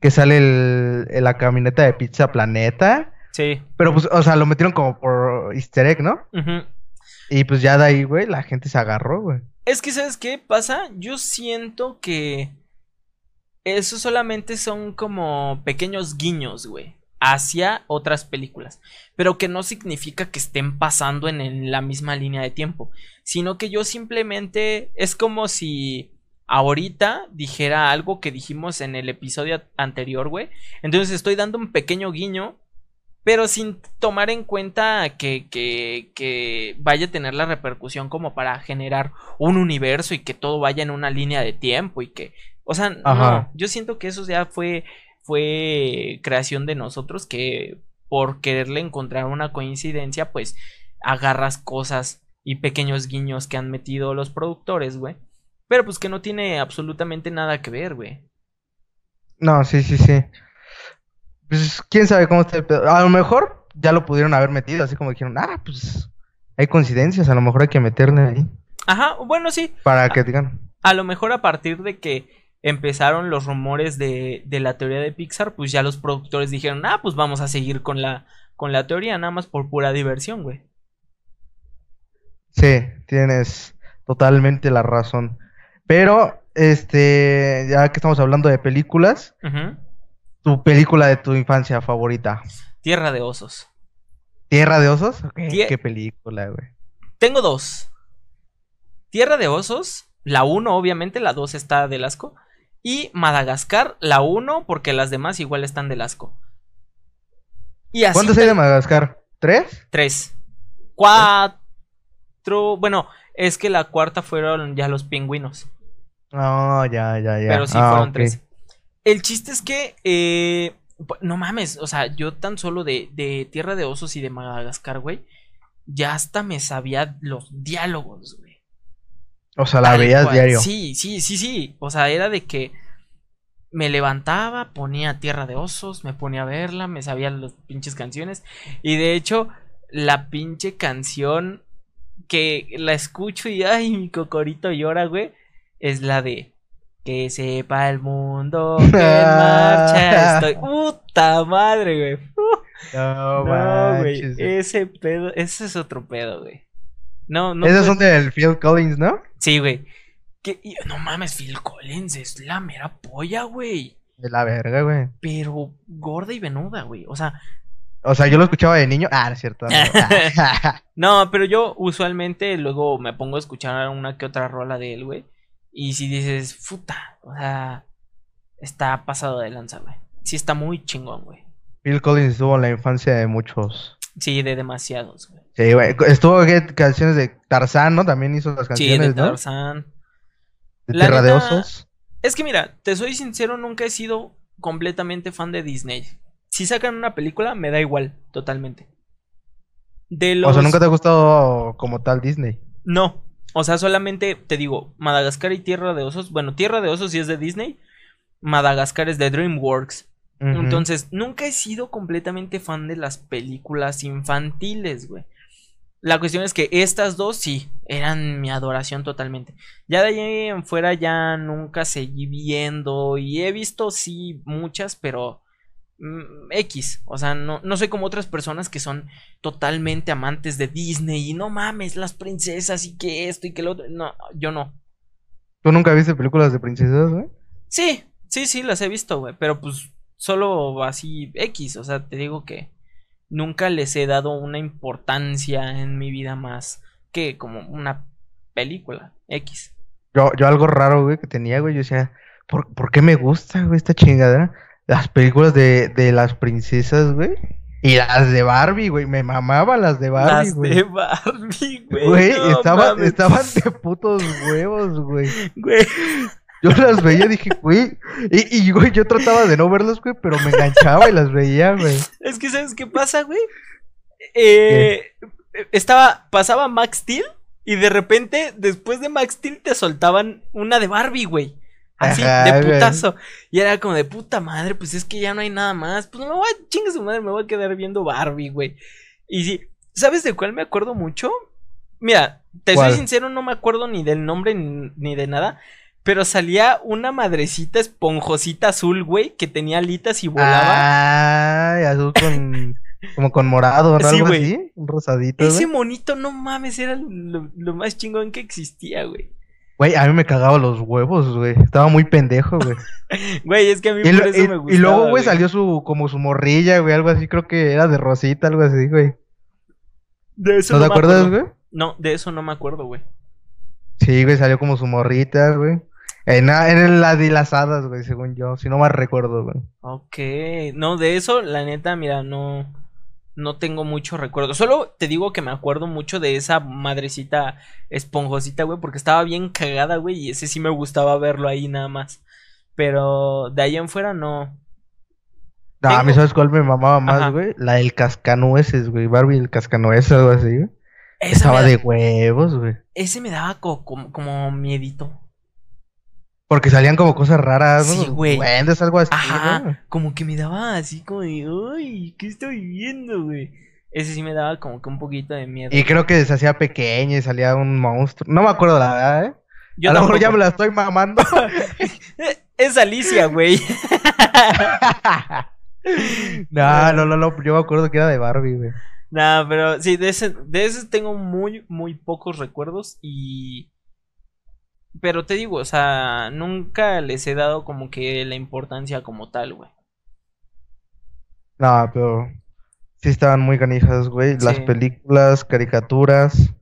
[SPEAKER 1] Que sale el, en la camioneta de Pizza Planeta.
[SPEAKER 2] Sí.
[SPEAKER 1] Pero pues, o sea, lo metieron como por easter egg, ¿no?
[SPEAKER 2] Ujú.
[SPEAKER 1] Y pues ya de ahí, güey, la gente se agarró, güey.
[SPEAKER 2] Es que, ¿sabes qué pasa? Yo siento que eso solamente son como pequeños guiños, güey, hacia otras películas, pero que no significa que estén pasando en, la misma línea de tiempo, sino que yo simplemente es como si ahorita dijera algo que dijimos en el episodio anterior, güey. Entonces estoy dando un pequeño guiño pero sin tomar en cuenta que, que, que vaya a tener la repercusión como para generar un universo y que todo vaya en una línea de tiempo y que, o sea,
[SPEAKER 1] Ajá.
[SPEAKER 2] no, yo siento que eso ya fue, fue creación de nosotros que por quererle encontrar una coincidencia, pues agarras cosas y pequeños guiños que han metido los productores, güey. Pero pues que no tiene absolutamente nada que ver, güey.
[SPEAKER 1] No, sí, sí, sí. Pues quién sabe cómo está el pedo. A lo mejor ya lo pudieron haber metido, así como dijeron, ah, pues hay coincidencias, a lo mejor hay que meterle ahí.
[SPEAKER 2] Ajá, bueno, sí,
[SPEAKER 1] Para que digan.
[SPEAKER 2] a lo mejor a partir de que empezaron los rumores de, de la teoría de Pixar, pues ya los productores dijeron, ah, pues vamos a seguir con la, con la teoría, nada más por pura diversión, güey.
[SPEAKER 1] Sí, tienes totalmente la razón. Pero, este, ya que estamos hablando de películas, tu película de tu infancia favorita.
[SPEAKER 2] Tierra de osos.
[SPEAKER 1] ¿Tierra de osos? Qué película, güey.
[SPEAKER 2] Tengo dos. Tierra de osos, la 1 obviamente, la 2 está del asco. Y Madagascar, la 1 porque las demás igual están del asco. Y así
[SPEAKER 1] ¿Cuántas hay de Madagascar? ¿Tres?
[SPEAKER 2] Tres. Cuatro. Bueno, es que la cuarta fueron ya los pingüinos.
[SPEAKER 1] No, ya, ya, ya.
[SPEAKER 2] Pero sí
[SPEAKER 1] Ah,
[SPEAKER 2] fueron tres. El chiste es que. eh, no mames, o sea, yo tan solo de, de Tierra de Osos y de Madagascar, güey. Ya hasta me sabía los diálogos, güey.
[SPEAKER 1] O sea, la veías
[SPEAKER 2] cual.
[SPEAKER 1] diario.
[SPEAKER 2] Sí, sí, sí, sí. O sea, era de que me levantaba, ponía Tierra de Osos, me ponía a verla, me sabía las pinches canciones. Y de hecho, la pinche canción que la escucho y ay, mi cocorito llora, güey, es la de que sepa el mundo que en [laughs] marcha estoy. Puta madre, güey.
[SPEAKER 1] No,
[SPEAKER 2] No, güey. Ese pedo, ese es otro pedo, güey. No, no.
[SPEAKER 1] Esas son del Phil Collins, ¿no?
[SPEAKER 2] Sí, güey. Que, no mames, Phil Collins es la mera polla, güey.
[SPEAKER 1] De la verga, güey.
[SPEAKER 2] Pero gorda y venuda, güey. O sea,
[SPEAKER 1] O sea, yo lo escuchaba de niño. Ah, es cierto. no. [laughs]
[SPEAKER 2] no, pero yo usualmente luego me pongo a escuchar una que otra rola de él, güey. Y si dices, puta, o sea, está pasado de lanza, güey. Sí, está muy chingón, güey.
[SPEAKER 1] Phil Collins estuvo en la infancia de muchos.
[SPEAKER 2] Sí, de demasiados, güey.
[SPEAKER 1] Sí, güey. Estuvo ¿qué? canciones de Tarzán, ¿no? También hizo las
[SPEAKER 2] Sí, de
[SPEAKER 1] canciones, ¿no?
[SPEAKER 2] Tarzán.
[SPEAKER 1] De
[SPEAKER 2] La
[SPEAKER 1] Tierra de Osos.
[SPEAKER 2] Es que mira, te soy sincero, nunca he sido completamente fan de Disney. Si sacan una película, me da igual, totalmente. De los...
[SPEAKER 1] O sea, nunca te ha gustado como tal Disney.
[SPEAKER 2] No, o sea, solamente te digo, Madagascar y Tierra de Osos. Bueno, Tierra de Osos sí es de Disney. Madagascar es de DreamWorks. Entonces, nunca he sido completamente fan de las películas infantiles, güey. La cuestión es que estas dos sí, eran mi adoración totalmente. Ya de ahí en fuera ya nunca seguí viendo y he visto sí muchas, pero mm, X. O sea, no, no soy como otras personas que son totalmente amantes de Disney y no mames, las princesas y que esto y que lo otro. No, yo no.
[SPEAKER 1] ¿Tú nunca viste películas de princesas, güey?
[SPEAKER 2] Sí, sí, sí, las he visto, güey, pero pues solo así X, o sea, te digo que nunca les he dado una importancia en mi vida más que como una película X.
[SPEAKER 1] Yo, yo algo raro, güey, que tenía, güey. Yo decía, ¿por, por qué me gusta, güey, esta chingadera? Las películas de, de las princesas, güey. Y las de Barbie, güey. Me mamaban las de Barbie,
[SPEAKER 2] Las
[SPEAKER 1] güey.
[SPEAKER 2] de Barbie, güey.
[SPEAKER 1] Güey,
[SPEAKER 2] no
[SPEAKER 1] estaban, estaban de putos huevos, güey. [laughs]
[SPEAKER 2] güey.
[SPEAKER 1] Yo las veía y dije, güey. Y, y, güey, yo trataba de no verlas, güey, pero me enganchaba y las veía, güey.
[SPEAKER 2] Es que ¿sabes qué pasa, güey? Eh, estaba pasaba Max Steel y de repente después de Max Steel te soltaban una de Barbie, güey. Así,
[SPEAKER 1] Ajá,
[SPEAKER 2] de
[SPEAKER 1] güey.
[SPEAKER 2] putazo. Y era como de puta madre, pues es que ya no hay nada más. Pues me voy a chingue su madre, me voy a quedar viendo Barbie, güey. Y sí, ¿sabes de cuál me acuerdo mucho? Mira, te
[SPEAKER 1] ¿Cuál?
[SPEAKER 2] soy sincero, no me acuerdo ni del nombre ni, ni de nada. Pero salía una madrecita esponjosita azul, güey, que tenía alitas y volaba.
[SPEAKER 1] Ay, azul con. como con morado, ¿no?
[SPEAKER 2] Sí,
[SPEAKER 1] Algo
[SPEAKER 2] güey.
[SPEAKER 1] así. Un rosadito.
[SPEAKER 2] Ese
[SPEAKER 1] güey.
[SPEAKER 2] monito, no mames, era lo, lo más chingón que existía, güey.
[SPEAKER 1] Güey, a mí me cagaba los huevos, güey. Estaba muy pendejo, güey. [laughs]
[SPEAKER 2] Güey, es que a mí
[SPEAKER 1] Y,
[SPEAKER 2] por
[SPEAKER 1] lo-
[SPEAKER 2] eso
[SPEAKER 1] y-
[SPEAKER 2] me
[SPEAKER 1] y
[SPEAKER 2] gustaba.
[SPEAKER 1] luego, güey, salió su, como su morrilla, güey, algo así, creo que era de Rosita, algo así, güey.
[SPEAKER 2] De eso
[SPEAKER 1] ¿No te
[SPEAKER 2] me
[SPEAKER 1] acuerdas,
[SPEAKER 2] acuerdo.
[SPEAKER 1] güey?
[SPEAKER 2] No, de eso no me acuerdo, güey.
[SPEAKER 1] Sí, güey, salió como su morrita, güey. En, en las hadas, güey, según yo, si no mal recuerdo, güey.
[SPEAKER 2] Ok, no, de eso, la neta, mira, no, no tengo mucho recuerdo. Solo te digo que me acuerdo mucho de esa madrecita esponjosita, güey, porque estaba bien cagada, güey, y ese sí me gustaba verlo ahí nada más. Pero de ahí en fuera no.
[SPEAKER 1] No, a mí, ¿sabes cuál me mamaba más,
[SPEAKER 2] Ajá.
[SPEAKER 1] güey? La del cascanueces, güey. Barbie el cascanueces, algo así, güey.
[SPEAKER 2] Esa
[SPEAKER 1] Estaba de huevos, güey.
[SPEAKER 2] Ese me daba co- como, como miedito.
[SPEAKER 1] Porque salían como cosas raras, ¿no?
[SPEAKER 2] Sí, güey.
[SPEAKER 1] Duendes, algo así,
[SPEAKER 2] Ajá,
[SPEAKER 1] ¿no?
[SPEAKER 2] como que me daba así como de, uy, ¿qué estoy viendo, güey? Ese sí me daba como que un poquito de miedo.
[SPEAKER 1] Y creo que se hacía pequeña y salía un monstruo. No me acuerdo la verdad, ¿eh?
[SPEAKER 2] Yo
[SPEAKER 1] a lo mejor ya me la estoy mamando. [laughs]
[SPEAKER 2] Es Alicia, güey. [laughs]
[SPEAKER 1] no, no, no, no, yo me acuerdo que era de Barbie, güey.
[SPEAKER 2] Nah, pero sí, de ese, de ese tengo muy, muy pocos recuerdos y... Pero te digo, o sea, nunca les he dado como que la importancia como tal, güey.
[SPEAKER 1] No, pero sí estaban muy canijas, güey. Las películas, caricaturas,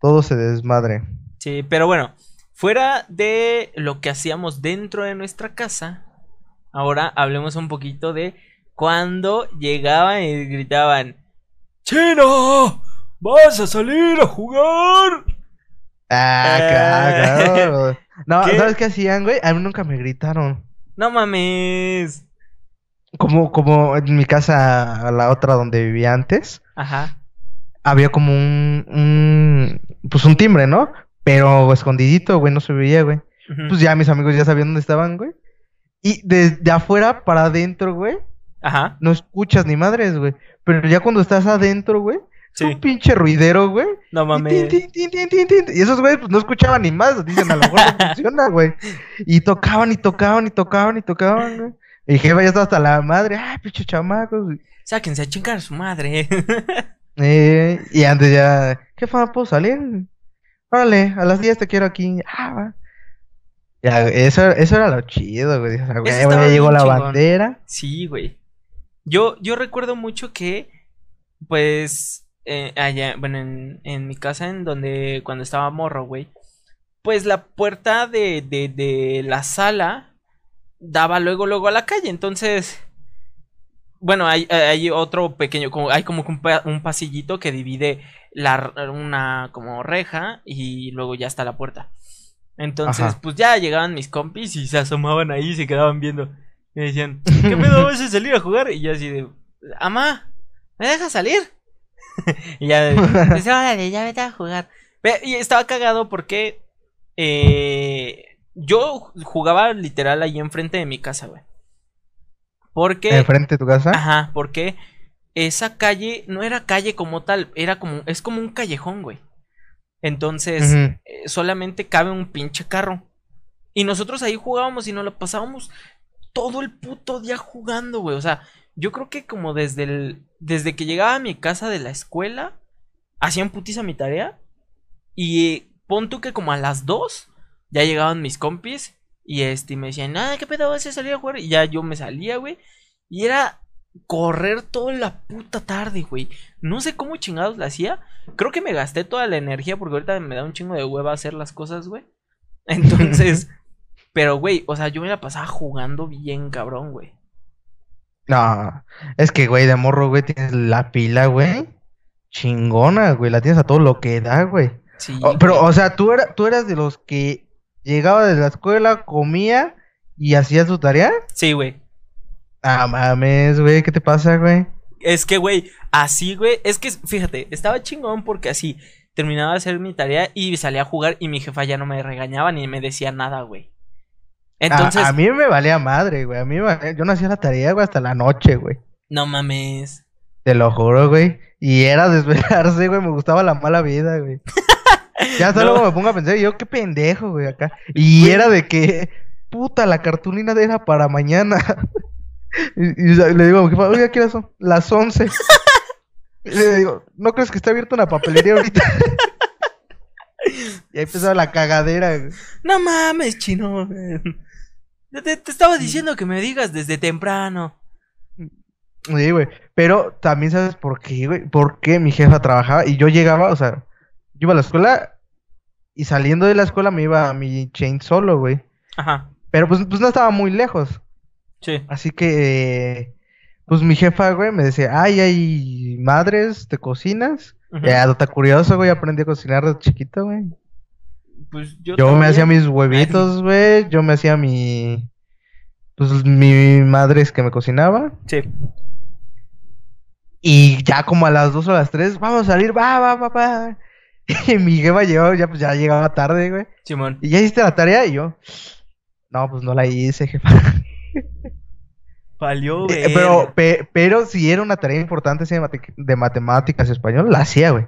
[SPEAKER 1] todo se desmadre.
[SPEAKER 2] Sí, pero bueno, fuera de lo que hacíamos dentro de nuestra casa, ahora hablemos un poquito de cuando llegaban y gritaban, ¡Chino! ¡Vas a salir a jugar!
[SPEAKER 1] Ah,
[SPEAKER 2] Eh.
[SPEAKER 1] claro, claro. No,
[SPEAKER 2] ¿Qué?
[SPEAKER 1] ¿sabes qué hacían, güey? A mí nunca me gritaron.
[SPEAKER 2] No mames.
[SPEAKER 1] Como, como en mi casa, la otra donde vivía antes,
[SPEAKER 2] Ajá.
[SPEAKER 1] había como un, un, pues un timbre, ¿no? Pero escondidito, güey, no se veía, güey. Pues ya mis amigos ya sabían dónde estaban, güey. Y desde afuera para adentro, güey,
[SPEAKER 2] Ajá.
[SPEAKER 1] no escuchas ni madres, güey. Pero ya cuando estás adentro, güey,
[SPEAKER 2] Sí.
[SPEAKER 1] un pinche ruidero, güey.
[SPEAKER 2] No
[SPEAKER 1] Y,
[SPEAKER 2] mames.
[SPEAKER 1] tin, tin, tin, tin, tin, tin. Y esos güeyes pues no escuchaban ni más. Dicen, a lo mejor no [laughs] funciona, güey. Y tocaban y tocaban y tocaban y tocaban, güey. Y jefa ya estaba hasta la madre. Ay, pinche chamacos. güey.
[SPEAKER 2] Sáquense a chingar a su madre. [laughs]
[SPEAKER 1] Eh, y antes ya, jefa, ¿puedo salir? Órale, a las 10 te quiero aquí. Ah, va. Ya, eso, eso era lo chido, güey. O sea, güey, ya llegó la
[SPEAKER 2] chingón.
[SPEAKER 1] bandera.
[SPEAKER 2] Sí, güey. Yo, yo recuerdo mucho que, pues, eh, allá, bueno, en, en mi casa, en donde, cuando estaba morro, güey, pues la puerta de, de, de la sala daba luego, luego a la calle. Entonces, bueno, hay, hay otro pequeño, como, hay como un, un pasillito que divide la, una como reja y luego ya está la puerta. Entonces,
[SPEAKER 1] Ajá.
[SPEAKER 2] pues ya llegaban mis compis y se asomaban ahí y se quedaban viendo. Y me decían, [laughs] ¿qué pedo vas a salir a jugar? Y yo así de, Amá, ¿me dejas salir? [laughs] y ya, [laughs] dice, órale, ya vete a jugar. Y estaba cagado porque eh, yo jugaba literal ahí enfrente de mi casa, güey. Porque,
[SPEAKER 1] Enfrente de tu casa.
[SPEAKER 2] ajá, porque esa calle no era calle como tal, era como, es como un callejón, güey. Entonces, eh, solamente cabe un pinche carro. Y nosotros ahí jugábamos y nos lo pasábamos todo el puto día jugando, güey. O sea, yo creo que como desde el, desde que llegaba a mi casa de la escuela, hacían putiza mi tarea. Y eh, pon tú que como a las 2 ya llegaban mis compis y este y me decían, ah, ¿qué pedo vas a salir a jugar? Y ya yo me salía, güey. Y era correr toda la puta tarde, güey. No sé cómo chingados la hacía. Creo que me gasté toda la energía porque ahorita me da un chingo de hueva hacer las cosas, güey. [laughs] Entonces, pero, güey, o sea, yo me la pasaba jugando bien cabrón, güey.
[SPEAKER 1] No, es que, güey, de morro, güey, tienes la pila, güey. Chingona, güey, la tienes a todo lo que da, güey.
[SPEAKER 2] Sí.
[SPEAKER 1] O- pero, o sea, tú, era, tú eras de los que llegaba de la escuela, comía y hacía su tarea.
[SPEAKER 2] Sí, güey.
[SPEAKER 1] Ah, mames, güey, ¿qué te pasa, güey?
[SPEAKER 2] Es que, güey, así, güey, es que, fíjate, estaba chingón porque así terminaba de hacer mi tarea y salía a jugar y mi jefa ya no me regañaba ni me decía nada, güey. Entonces,
[SPEAKER 1] a, a mí me valía madre, güey. A mí yo no hacía la tarea, güey, hasta la noche, güey.
[SPEAKER 2] no mames.
[SPEAKER 1] Te lo juro, güey. Y era desvelarse, güey. Me gustaba la mala vida, güey. [laughs] Ya hasta
[SPEAKER 2] No.
[SPEAKER 1] luego me pongo a pensar, yo qué pendejo, güey, acá. Y era de que, puta, la cartulina era para mañana. [laughs] y, y le digo a mi jefa, oiga, ¿qué son? Las 11. [laughs] y le digo, ¿no crees que está abierta una papelería ahorita? y ahí empezaba la cagadera, güey.
[SPEAKER 2] No mames, chino. Te, te- te estaba diciendo que me digas desde temprano.
[SPEAKER 1] Sí, güey. Pero también sabes por qué, güey. Porque mi jefa trabajaba y yo llegaba, o sea, yo iba a la escuela y saliendo de la escuela me iba a mi chain solo, güey.
[SPEAKER 2] Ajá.
[SPEAKER 1] Pero pues, pues no estaba muy lejos.
[SPEAKER 2] Sí.
[SPEAKER 1] Así que, eh, pues mi jefa, güey, me decía, ay, hay madres, ¿te cocinas?
[SPEAKER 2] Ujú.
[SPEAKER 1] Ya, está curioso, güey, aprendí a cocinar de chiquito, güey.
[SPEAKER 2] Pues yo,
[SPEAKER 1] Yo me hacía mis huevitos, [laughs] güey, yo me hacía mi... Pues mi madre es que me cocinaba.
[SPEAKER 2] Sí.
[SPEAKER 1] Y ya como a las dos o las tres, vamos a salir, va, va, va, va. [laughs] Y mi jefa llegó, ya pues ya llegaba tarde, güey.
[SPEAKER 2] Simón.
[SPEAKER 1] Y ya hiciste la tarea y yo, no, pues no la hice, jefa. [laughs]
[SPEAKER 2] Valió,
[SPEAKER 1] Eh, pero, pe- pero si era una tarea importante así de, mate- de matemáticas y español, la hacía, güey.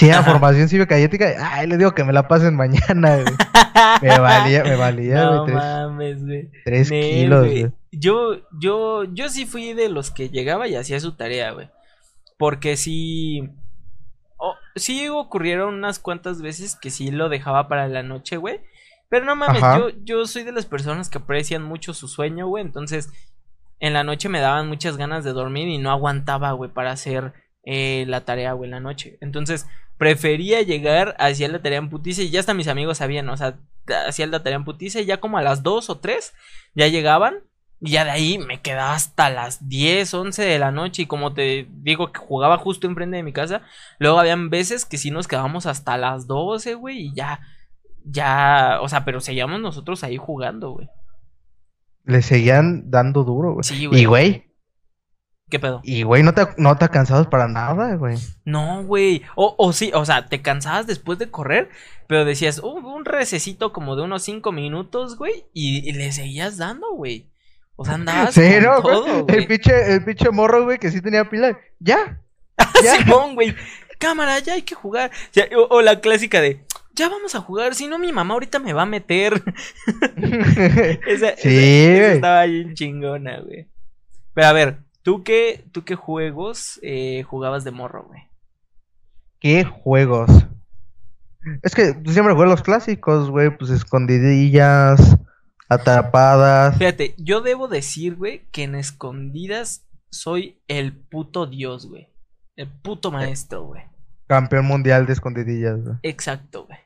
[SPEAKER 1] Era
[SPEAKER 2] Ajá.
[SPEAKER 1] formación cívica y ética, ay, le digo que me la pasen mañana, güey. [laughs] Me valía, me valía,
[SPEAKER 2] No
[SPEAKER 1] güey, tres,
[SPEAKER 2] mames, güey.
[SPEAKER 1] tres
[SPEAKER 2] Nel,
[SPEAKER 1] kilos,
[SPEAKER 2] güey.
[SPEAKER 1] güey.
[SPEAKER 2] Yo, yo, yo sí fui de los que llegaba y hacía su tarea, güey. Porque sí. oh, sí ocurrieron unas cuantas veces que sí lo dejaba para la noche, güey. Pero no mames,
[SPEAKER 1] Ajá.
[SPEAKER 2] yo, yo soy de las personas que aprecian mucho su sueño, güey. Entonces, en la noche me daban muchas ganas de dormir y no aguantaba, güey, para hacer eh, la tarea, güey, en la noche. Entonces, prefería llegar, hacía la tarea en putiza y ya hasta mis amigos sabían, o sea, hacía la tarea en putiza y ya como a las 2 o 3 ya llegaban y ya de ahí me quedaba hasta las 10, 11 de la noche y como te digo que jugaba justo enfrente de mi casa, luego habían veces que sí nos quedábamos hasta las 12, güey, y ya, ya, o sea, pero seguíamos nosotros ahí jugando, güey.
[SPEAKER 1] Le seguían dando duro, güey.
[SPEAKER 2] Sí, güey.
[SPEAKER 1] Y, güey,
[SPEAKER 2] ¿Qué pedo?
[SPEAKER 1] y, güey, no te, no te cansabas para nada, güey.
[SPEAKER 2] No, güey. O, o sí, o sea, te cansabas después de correr, pero decías, "Uh, un recesito como de unos 5 minutos, güey, y, y le seguías dando, güey. O sea, andabas
[SPEAKER 1] Sí,
[SPEAKER 2] con
[SPEAKER 1] ¿no, güey?
[SPEAKER 2] todo,
[SPEAKER 1] El pinche, el pinche morro, güey, que sí tenía pila. Ya. [laughs] ya.
[SPEAKER 2] Simón, güey. Cámara, ya hay que jugar. O, la clásica de, ya vamos a jugar, si no mi mamá ahorita me va a meter. [laughs] [laughs] esa,
[SPEAKER 1] Sí,
[SPEAKER 2] esa- estaba bien chingona, güey. Pero a ver, ¿tú qué, tú qué juegos eh, jugabas de morro, güey?
[SPEAKER 1] ¿Qué juegos? Es que siempre juego los clásicos, güey, pues escondidillas, atrapadas.
[SPEAKER 2] Fíjate, yo debo decir, güey, que en escondidas soy el puto dios, güey. El puto maestro, güey.
[SPEAKER 1] Campeón mundial de escondidillas, güey.
[SPEAKER 2] Exacto, güey.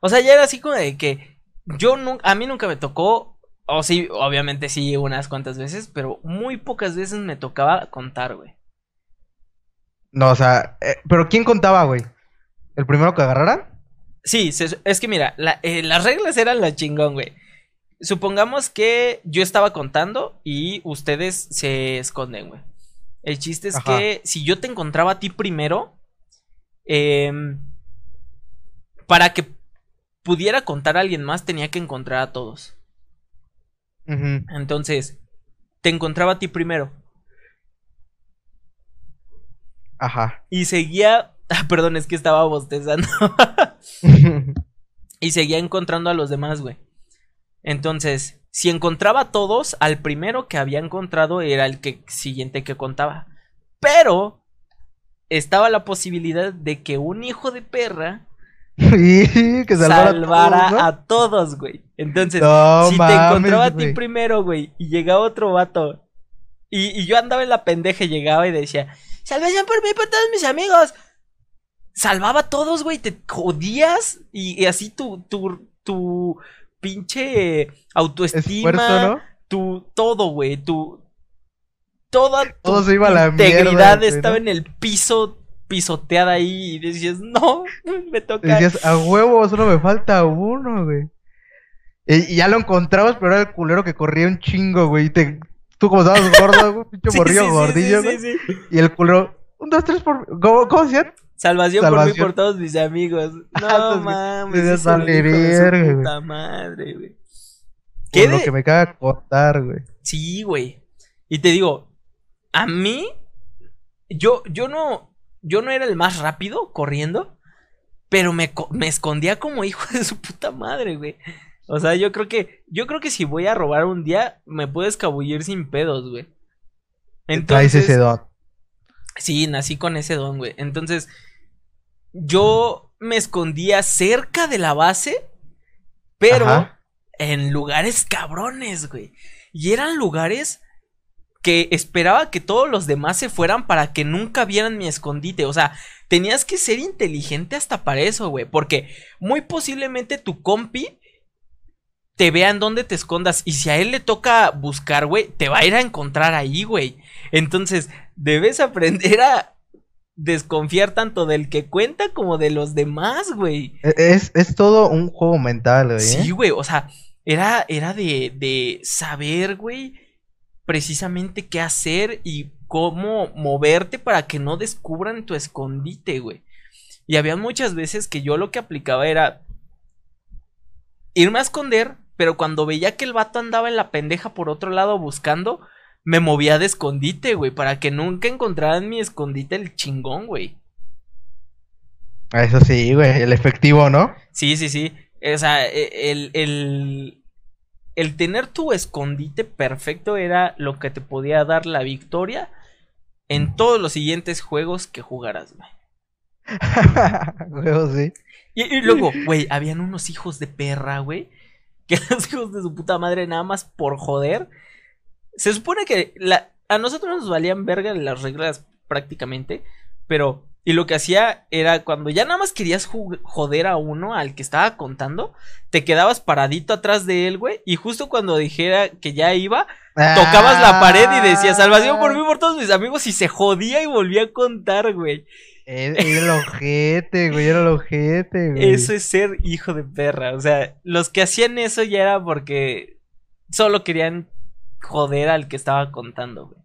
[SPEAKER 2] O sea, ya era así como de que yo nunca, a mí nunca me tocó, o sí, obviamente sí, unas cuantas veces, pero muy pocas veces me tocaba contar, güey.
[SPEAKER 1] No, o sea, eh, pero ¿quién contaba, güey? ¿El primero que agarrara?
[SPEAKER 2] Sí, se- es que mira, la- eh, las reglas eran la chingón, güey. Supongamos que yo estaba contando y ustedes se esconden, güey. El chiste es
[SPEAKER 1] Ajá.
[SPEAKER 2] que si yo te encontraba a ti primero, em, para que pudiera contar a alguien más, tenía que encontrar a todos. Entonces, te encontraba a ti primero.
[SPEAKER 1] Ajá.
[SPEAKER 2] Y seguía. [laughs] Ah, perdón, es que estaba bostezando. [laughs] y seguía encontrando a los demás, güey. Entonces, si encontraba a todos, al primero que había encontrado era el que siguiente que contaba. Pero estaba la posibilidad de que un hijo de perra [laughs]
[SPEAKER 1] que salvara a
[SPEAKER 2] salvara
[SPEAKER 1] todos, ¿no?
[SPEAKER 2] a todos, güey. Entonces,
[SPEAKER 1] No
[SPEAKER 2] si te encontraba a ti primero, güey, y llegaba otro vato, y, y yo andaba en la pendeja y llegaba y decía, salvación por mí, por todos mis amigos. Salvaba a todos, güey, te jodías y, y así tu, tu, tu pinche autoestima,
[SPEAKER 1] Esfuerzo, ¿no?
[SPEAKER 2] tu todo, güey, tu toda tu
[SPEAKER 1] Todo se iba a la
[SPEAKER 2] integridad
[SPEAKER 1] mierda,
[SPEAKER 2] estaba
[SPEAKER 1] ¿no?
[SPEAKER 2] en el piso pisoteada ahí y decías, no, [laughs] me toca.
[SPEAKER 1] Decías, a huevo, solo me falta uno, güey. Y, y ya lo encontrabas, pero era el culero que corría un chingo, güey. y Te, tú como estabas gordo, güey, pinche [laughs]
[SPEAKER 2] Sí,
[SPEAKER 1] morrillo
[SPEAKER 2] sí,
[SPEAKER 1] gordillo,
[SPEAKER 2] sí,
[SPEAKER 1] güey.
[SPEAKER 2] sí, sí.
[SPEAKER 1] Y el culero, un, dos, tres por... ¿Cómo, cómo decían?
[SPEAKER 2] Salvación, por mí por todos mis amigos. [laughs] No
[SPEAKER 1] Entonces,
[SPEAKER 2] mames, de su
[SPEAKER 1] verga, güey.
[SPEAKER 2] puta madre, güey.
[SPEAKER 1] Por lo que me caga contar, güey.
[SPEAKER 2] Sí, güey. Y te digo, a mí, yo, yo no, yo no era el más rápido corriendo, pero me, me escondía como hijo de su puta madre, güey. O sea, yo creo que, yo creo que si voy a robar un día, me puedo escabullir sin pedos, güey.
[SPEAKER 1] Entonces, ese don.
[SPEAKER 2] Sí, nací con ese don, güey. Entonces, yo me escondía cerca de la base, pero en lugares cabrones, güey. Y eran lugares que esperaba que todos los demás se fueran para que nunca vieran mi escondite. O sea, tenías que ser inteligente hasta para eso, güey. Porque muy posiblemente tu compi te vea en dónde te escondas. Y si a él le toca buscar, güey, te va a ir a encontrar ahí, güey. Entonces, debes aprender a desconfiar tanto del que cuenta como de los demás, güey.
[SPEAKER 1] E, es, es todo un juego mental, güey.
[SPEAKER 2] Sí, ¿eh? güey, o sea, era, era de, de saber, güey, precisamente qué hacer y cómo moverte para que no descubran tu escondite, güey. Y había muchas veces que yo lo que aplicaba era irme a esconder, pero cuando veía que el vato andaba en la pendeja por otro lado buscando, me movía de escondite, güey, para que nunca encontraran mi escondite el chingón, güey.
[SPEAKER 1] Eso sí, güey, el efectivo, ¿no?
[SPEAKER 2] Sí, sí, sí. O sea, e, el, el, el tener tu escondite perfecto era lo que te podía dar la victoria en todos los siguientes juegos que jugaras, güey. [laughs]
[SPEAKER 1] sí.
[SPEAKER 2] Y, luego, güey, habían unos hijos de perra, güey. Que [laughs] hijos de su puta madre, nada más por joder. Se supone que a nosotros nos valían verga las reglas prácticamente. Pero y lo que hacía era cuando ya nada más querías joder a uno, al que estaba contando, te quedabas paradito atrás de él, güey. Y justo cuando dijera que ya iba, tocabas la pared y decías, salvación por mí, por todos mis amigos. Y se jodía y volvía a contar, güey.
[SPEAKER 1] Era el ojete, güey, era el ojete, güey.
[SPEAKER 2] Eso es ser hijo de perra. O sea, los que hacían eso ya era porque solo querían joder al que estaba contando, güey.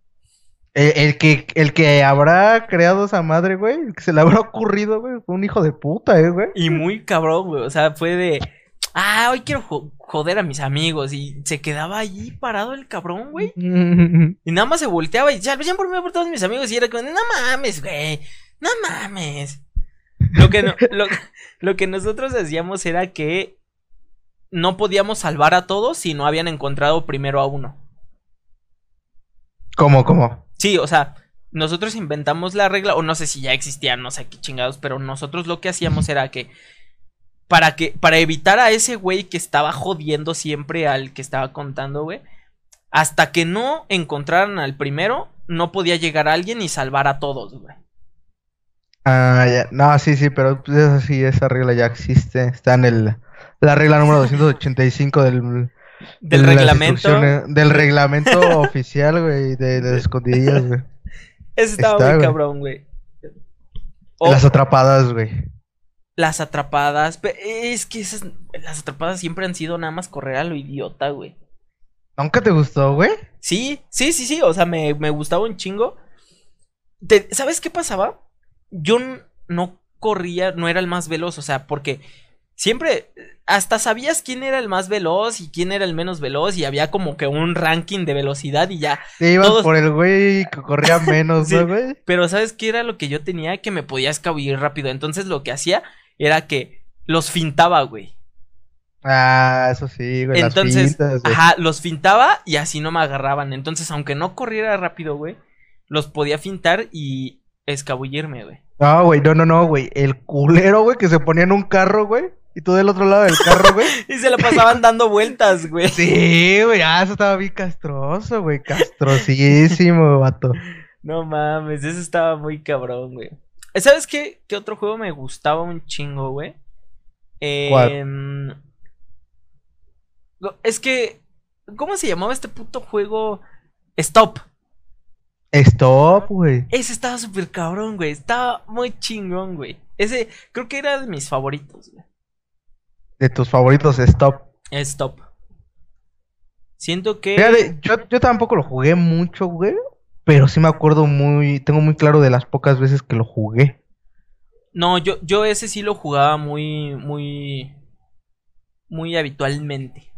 [SPEAKER 1] El, que, el que habrá creado esa madre, güey, el que se le habrá ocurrido, güey, fue un hijo de puta, eh, güey.
[SPEAKER 2] Y muy cabrón, güey. O sea, fue de. Ah, hoy quiero joder a mis amigos. Y se quedaba allí parado el cabrón, güey. [laughs] y nada más se volteaba y ya, por mí por todos mis amigos. Y era como, no mames, güey. No mames. Lo que, lo, lo que nosotros hacíamos era que no podíamos salvar a todos si no habían encontrado primero a uno.
[SPEAKER 1] ¿Cómo, cómo?
[SPEAKER 2] Sí, o sea, nosotros inventamos la regla, o no sé si ya existía, no sé qué chingados, pero nosotros lo que hacíamos era que para que para evitar a ese güey que estaba jodiendo siempre al que estaba contando, güey, hasta que no encontraran al primero, no podía llegar alguien y salvar a todos, güey.
[SPEAKER 1] Ah, ya. No, sí, sí, pero pues eso sí, esa regla ya existe. Está en el la regla número 285 del
[SPEAKER 2] del reglamento.
[SPEAKER 1] Del reglamento [laughs] oficial, güey, de, las escondidillas, güey.
[SPEAKER 2] Ese estaba muy cabrón, güey.
[SPEAKER 1] las atrapadas, güey.
[SPEAKER 2] Las atrapadas. Es que esas, las atrapadas siempre han sido nada más correr a lo idiota, güey.
[SPEAKER 1] ¿Nunca te gustó, güey?
[SPEAKER 2] Sí, sí, sí, sí. O sea, me, me gustaba un chingo. ¿Sabes qué pasaba? Yo no corría, no era el más veloz, o sea, porque siempre hasta sabías quién era el más veloz y quién era el menos veloz y había como que un ranking de velocidad y ya.
[SPEAKER 1] Te ibas por el güey que corría [laughs] menos, ¿no, güey?
[SPEAKER 2] Pero ¿sabes qué era lo que yo tenía? Que me podía escabullir rápido. Entonces lo que hacía era que los fintaba, güey.
[SPEAKER 1] Ah, eso sí, güey.
[SPEAKER 2] Entonces, ajá, los fintaba y así no me agarraban. Entonces, aunque no corriera rápido, güey, los podía fintar y escabullirme, güey.
[SPEAKER 1] No, güey, no, no, no, güey. El culero, güey, que se ponía en un carro, güey y tú del otro lado del carro, güey. [laughs]
[SPEAKER 2] y se la pasaban dando vueltas, güey.
[SPEAKER 1] Sí, güey, ah, eso estaba bien castroso, güey, castrosísimo, [laughs] vato.
[SPEAKER 2] No mames, eso estaba muy cabrón, güey. ¿Sabes qué? ¿Qué otro juego me gustaba un chingo, güey? Eh, Es que, ¿cómo se llamaba este puto juego? Stop.
[SPEAKER 1] Stop, güey.
[SPEAKER 2] Ese estaba súper cabrón, güey. Estaba muy chingón, güey. Ese creo que era de mis favoritos, güey
[SPEAKER 1] de tus favoritos Stop.
[SPEAKER 2] Stop. Siento que.
[SPEAKER 1] yo, yo tampoco lo jugué mucho, güey. Pero sí me acuerdo muy. Tengo muy claro de las pocas veces que lo jugué.
[SPEAKER 2] No, yo, yo ese sí lo jugaba muy. Muy. Muy habitualmente.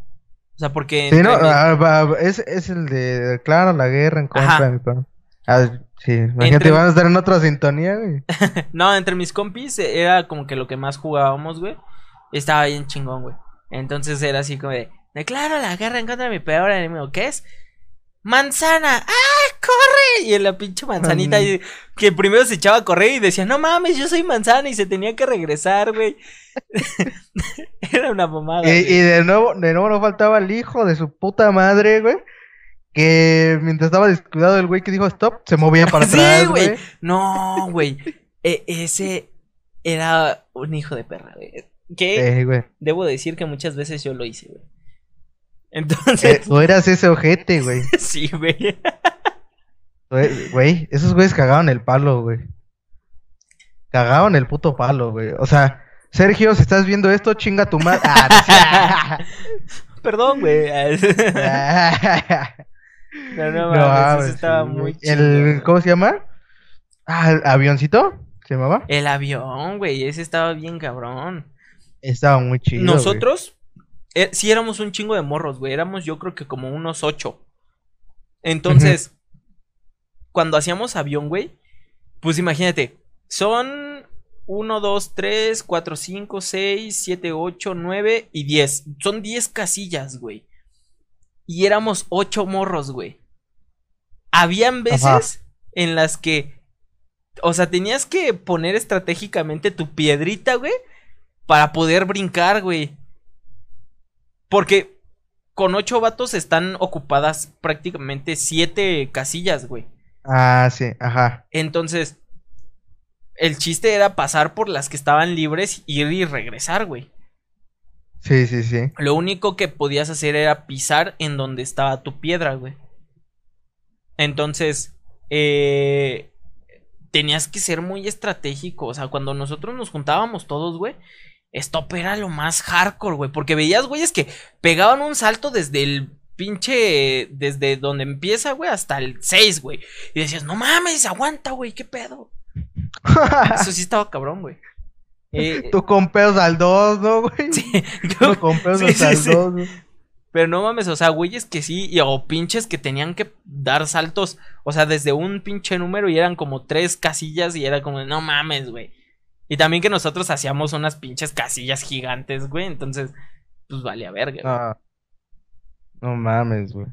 [SPEAKER 2] sea, porque...
[SPEAKER 1] Sí, no,
[SPEAKER 2] mi-
[SPEAKER 1] ah, es, es el de, claro, la guerra en contra
[SPEAKER 2] Ajá.
[SPEAKER 1] de mi perro. Ah, sí, imagínate,
[SPEAKER 2] Entre-
[SPEAKER 1] van a estar en otra sintonía, güey. [laughs]
[SPEAKER 2] No, entre mis compis era como que lo que más jugábamos, güey. Estaba bien chingón, güey. Entonces era así como de, declaro la guerra en contra de mi peor enemigo. ¿Qué es? Manzana. ¡Ah, corre! Y en la pinche manzanita y- que primero se echaba a correr y decía, no mames, yo soy manzana y se tenía que regresar, güey. [laughs] [laughs] era una mamada.
[SPEAKER 1] Y, y de nuevo, de nuevo no faltaba el hijo de su puta madre, güey. Que mientras estaba descuidado el güey que dijo stop, se movía para atrás,
[SPEAKER 2] güey. No, güey. E- ese era un hijo de perra, güey. Que
[SPEAKER 1] Eh,
[SPEAKER 2] debo decir que muchas veces yo lo hice, güey.
[SPEAKER 1] Eh,
[SPEAKER 2] Entonces,
[SPEAKER 1] tú eras ese ojete, güey. [laughs]
[SPEAKER 2] sí, güey.
[SPEAKER 1] E- Güey, esos güeyes cagaban el palo, güey. Cagaban el puto palo, güey. O sea, Sergio, si estás viendo esto, chinga tu madre. Ah, [laughs]
[SPEAKER 2] Perdón, güey. [laughs] No, no, mames, eso estaba
[SPEAKER 1] sí,
[SPEAKER 2] muy chido.
[SPEAKER 1] el. ¿Cómo se llama? Ah, ¿el avioncito? ¿Se llamaba?
[SPEAKER 2] El avión, güey, ese estaba bien cabrón.
[SPEAKER 1] Estaba muy chido.
[SPEAKER 2] Nosotros, eh, sí éramos un chingo de morros, güey. Éramos yo creo que como unos ocho. Entonces, cuando hacíamos avión, güey, pues imagínate, son 1, 2, 3, 4, 5, 6, 7, 8, 9 y 10. Son 10 casillas, güey. Y éramos 8 morros, güey. Habían veces
[SPEAKER 1] Ajá.
[SPEAKER 2] en las que, o sea, tenías que poner estratégicamente tu piedrita, güey, para poder brincar, güey. Porque con 8 vatos están ocupadas prácticamente 7 casillas, güey.
[SPEAKER 1] Ah, sí, ajá.
[SPEAKER 2] Entonces, el chiste era pasar por las que estaban libres, ir y regresar, güey.
[SPEAKER 1] Sí, sí, sí.
[SPEAKER 2] Lo único que podías hacer era pisar en donde estaba tu piedra, güey. Entonces, eh, tenías que ser muy estratégico. O sea, cuando nosotros nos juntábamos todos, güey, Stop era lo más hardcore, güey. Porque veías, güeyes, que pegaban un salto desde el pinche. Desde donde empieza, güey, hasta el 6, güey. Y decías, no mames, aguanta, güey, qué pedo. [laughs] Eso sí estaba cabrón, güey. Eh,
[SPEAKER 1] Tú con pedos al 2, ¿no, güey? [laughs]
[SPEAKER 2] sí,
[SPEAKER 1] Tú con pedos
[SPEAKER 2] Sí,
[SPEAKER 1] hasta
[SPEAKER 2] sí,
[SPEAKER 1] el
[SPEAKER 2] sí.
[SPEAKER 1] 2, güey.
[SPEAKER 2] Pero no mames, o sea, güeyes que sí, y, o pinches que tenían que dar saltos, o sea, desde un pinche número y eran como tres casillas y era como, no mames, güey. Y también que nosotros hacíamos unas pinches casillas gigantes, güey, entonces, pues vale a verga.
[SPEAKER 1] Ah. No mames, güey.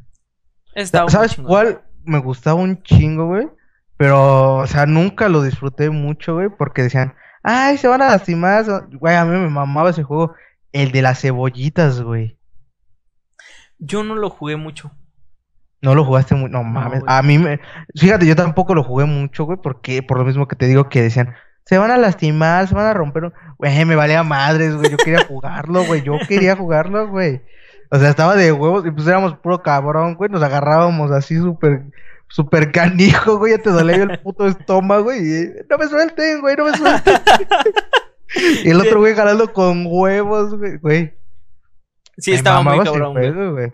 [SPEAKER 2] Estaba
[SPEAKER 1] ¿Sabes cuál me gustaba un chingo, güey? Pero, o sea, nunca lo disfruté mucho, güey, porque decían, ay, se van a lastimar. Güey, a mí me mamaba ese juego, el de las cebollitas, güey.
[SPEAKER 2] Yo no lo jugué mucho.
[SPEAKER 1] No lo jugaste muy, no mames. a mí me, fíjate, yo tampoco lo jugué mucho, güey, porque por lo mismo que te digo que decían, se van a lastimar, se van a romper. un-". Güey, me valía madres, güey. Yo quería jugarlo, güey. Yo quería jugarlo, güey. O sea, estaba de huevos y pues éramos puro cabrón, güey. Nos agarrábamos así súper, súper canijo, güey. Ya te dolía el [laughs] puto estómago y no me suelten, güey, no me suelten. [laughs] y el otro güey jalando con huevos, güey. güey.
[SPEAKER 2] Sí, estaba muy cabrón, güey.
[SPEAKER 1] juego, güey.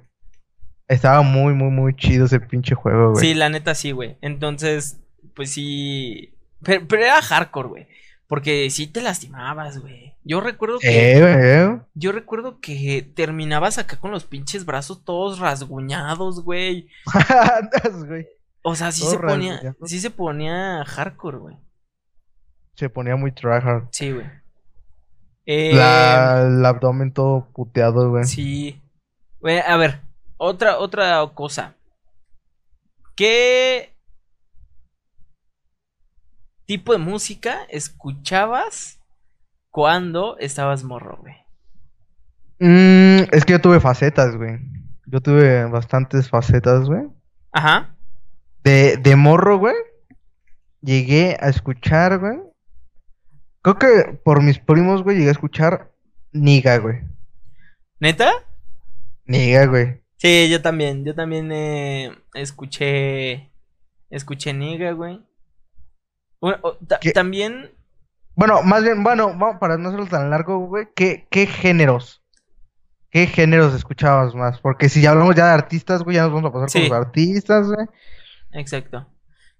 [SPEAKER 1] Estaba muy, muy, muy chido ese pinche juego, güey.
[SPEAKER 2] Sí, la neta sí, güey. Entonces, pues sí. Pero, pero era hardcore, güey. Porque sí te lastimabas, güey. Yo recuerdo que.
[SPEAKER 1] Eh, güey.
[SPEAKER 2] Yo recuerdo que terminabas acá con los pinches brazos todos rasguñados, güey. [laughs]
[SPEAKER 1] Andas, güey.
[SPEAKER 2] O sea, sí se ponía, sí se ponía hardcore, güey.
[SPEAKER 1] Se ponía muy tryhard.
[SPEAKER 2] Sí, güey. Eh,
[SPEAKER 1] La, el abdomen todo puteado, güey.
[SPEAKER 2] Sí. Güey, a ver, otra, otra cosa. ¿Qué tipo de música escuchabas cuando estabas morro, güey?
[SPEAKER 1] Mm, es que yo tuve facetas, güey. Yo tuve bastantes facetas, güey.
[SPEAKER 2] Ajá.
[SPEAKER 1] De, de morro, güey. Llegué a escuchar, güey. Creo que por mis primos, güey, llegué a escuchar Niga, güey.
[SPEAKER 2] ¿Neta?
[SPEAKER 1] Niga, güey.
[SPEAKER 2] Sí, yo también. Yo también eh, escuché. Escuché Niga, güey. También.
[SPEAKER 1] Bueno, más bien, bueno, vamos, para no hacerlo tan largo, güey. ¿Qué, qué géneros? ¿Qué géneros escuchabas más? Porque si ya hablamos ya de artistas, güey, ya nos vamos a pasar
[SPEAKER 2] Sí.
[SPEAKER 1] con los artistas, güey.
[SPEAKER 2] Exacto.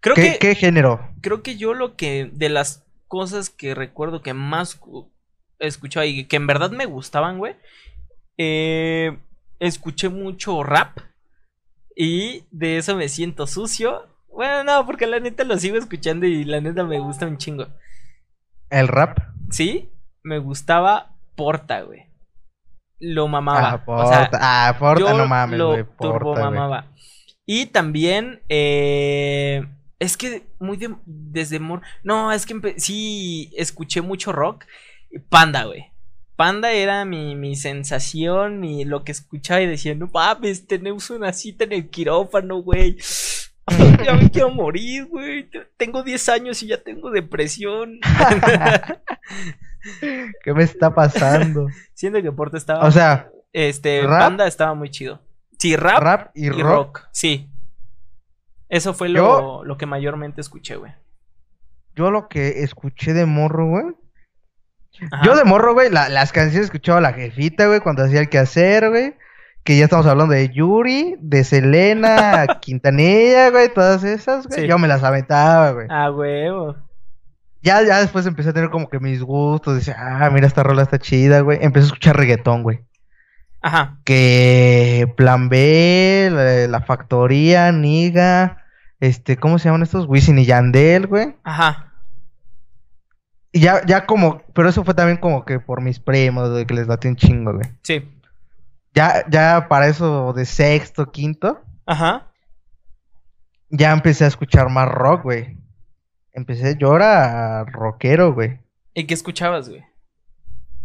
[SPEAKER 2] Creo
[SPEAKER 1] ¿Qué,
[SPEAKER 2] que.
[SPEAKER 1] qué género?
[SPEAKER 2] creo que yo lo que de las cosas que recuerdo que más cu- escuchaba y que en verdad me gustaban, güey, eh, escuché mucho rap. Y de eso me siento sucio. Bueno, no, porque la neta lo sigo escuchando y la neta me gusta un chingo.
[SPEAKER 1] ¿El rap?
[SPEAKER 2] Sí, me gustaba Porta, güey. Lo mamaba.
[SPEAKER 1] Ah, Porta, ah, Porta no mames,
[SPEAKER 2] lo
[SPEAKER 1] güey.
[SPEAKER 2] turbo
[SPEAKER 1] Porta, güey.
[SPEAKER 2] Y también, eh, es que muy de- desde mor... No, es que sí escuché mucho rock. Panda, güey. Panda era mi, mi sensación, mi, lo que escuchaba y decía, no mames, tenemos una cita en el quirófano, güey. [laughs] ya me quiero morir, güey. Tengo 10 años y ya tengo depresión. [laughs]
[SPEAKER 1] ¿Qué me está pasando?
[SPEAKER 2] Siento que Porta estaba...
[SPEAKER 1] O sea,
[SPEAKER 2] este,
[SPEAKER 1] ¿rap?
[SPEAKER 2] Panda estaba muy chido. Sí, rap,
[SPEAKER 1] rap y,
[SPEAKER 2] y
[SPEAKER 1] rock.
[SPEAKER 2] rock. Sí. Eso fue lo,
[SPEAKER 1] Yo-
[SPEAKER 2] lo que mayormente escuché, güey.
[SPEAKER 1] Yo lo que escuché de morro, güey.
[SPEAKER 2] Ajá.
[SPEAKER 1] Yo de morro, güey, la- las canciones escuchaba la jefita, güey, cuando hacía el quehacer, güey. Que ya estamos hablando de Yuri, de Selena, [laughs] Quintanilla, güey, todas esas, güey.
[SPEAKER 2] Sí.
[SPEAKER 1] Yo me las aventaba, güey.
[SPEAKER 2] Ah, huevo.
[SPEAKER 1] Ya, ya después empecé a tener como que mis gustos. Decía, ah, mira, esta rola está chida, güey. Empecé a escuchar reggaetón, güey.
[SPEAKER 2] Ajá.
[SPEAKER 1] Que Plan B, la, la Factoría, Niga, este, ¿cómo se llaman estos? Wisin y Yandel, güey.
[SPEAKER 2] Ajá.
[SPEAKER 1] Y ya, ya como, pero eso fue también como que por mis primos, güey, que les late un chingo, güey.
[SPEAKER 2] Sí.
[SPEAKER 1] Ya, ya para eso de sexto, quinto,
[SPEAKER 2] Ajá.
[SPEAKER 1] ya empecé a escuchar más rock, güey. Empecé, yo era rockero, güey.
[SPEAKER 2] ¿Y qué escuchabas, güey?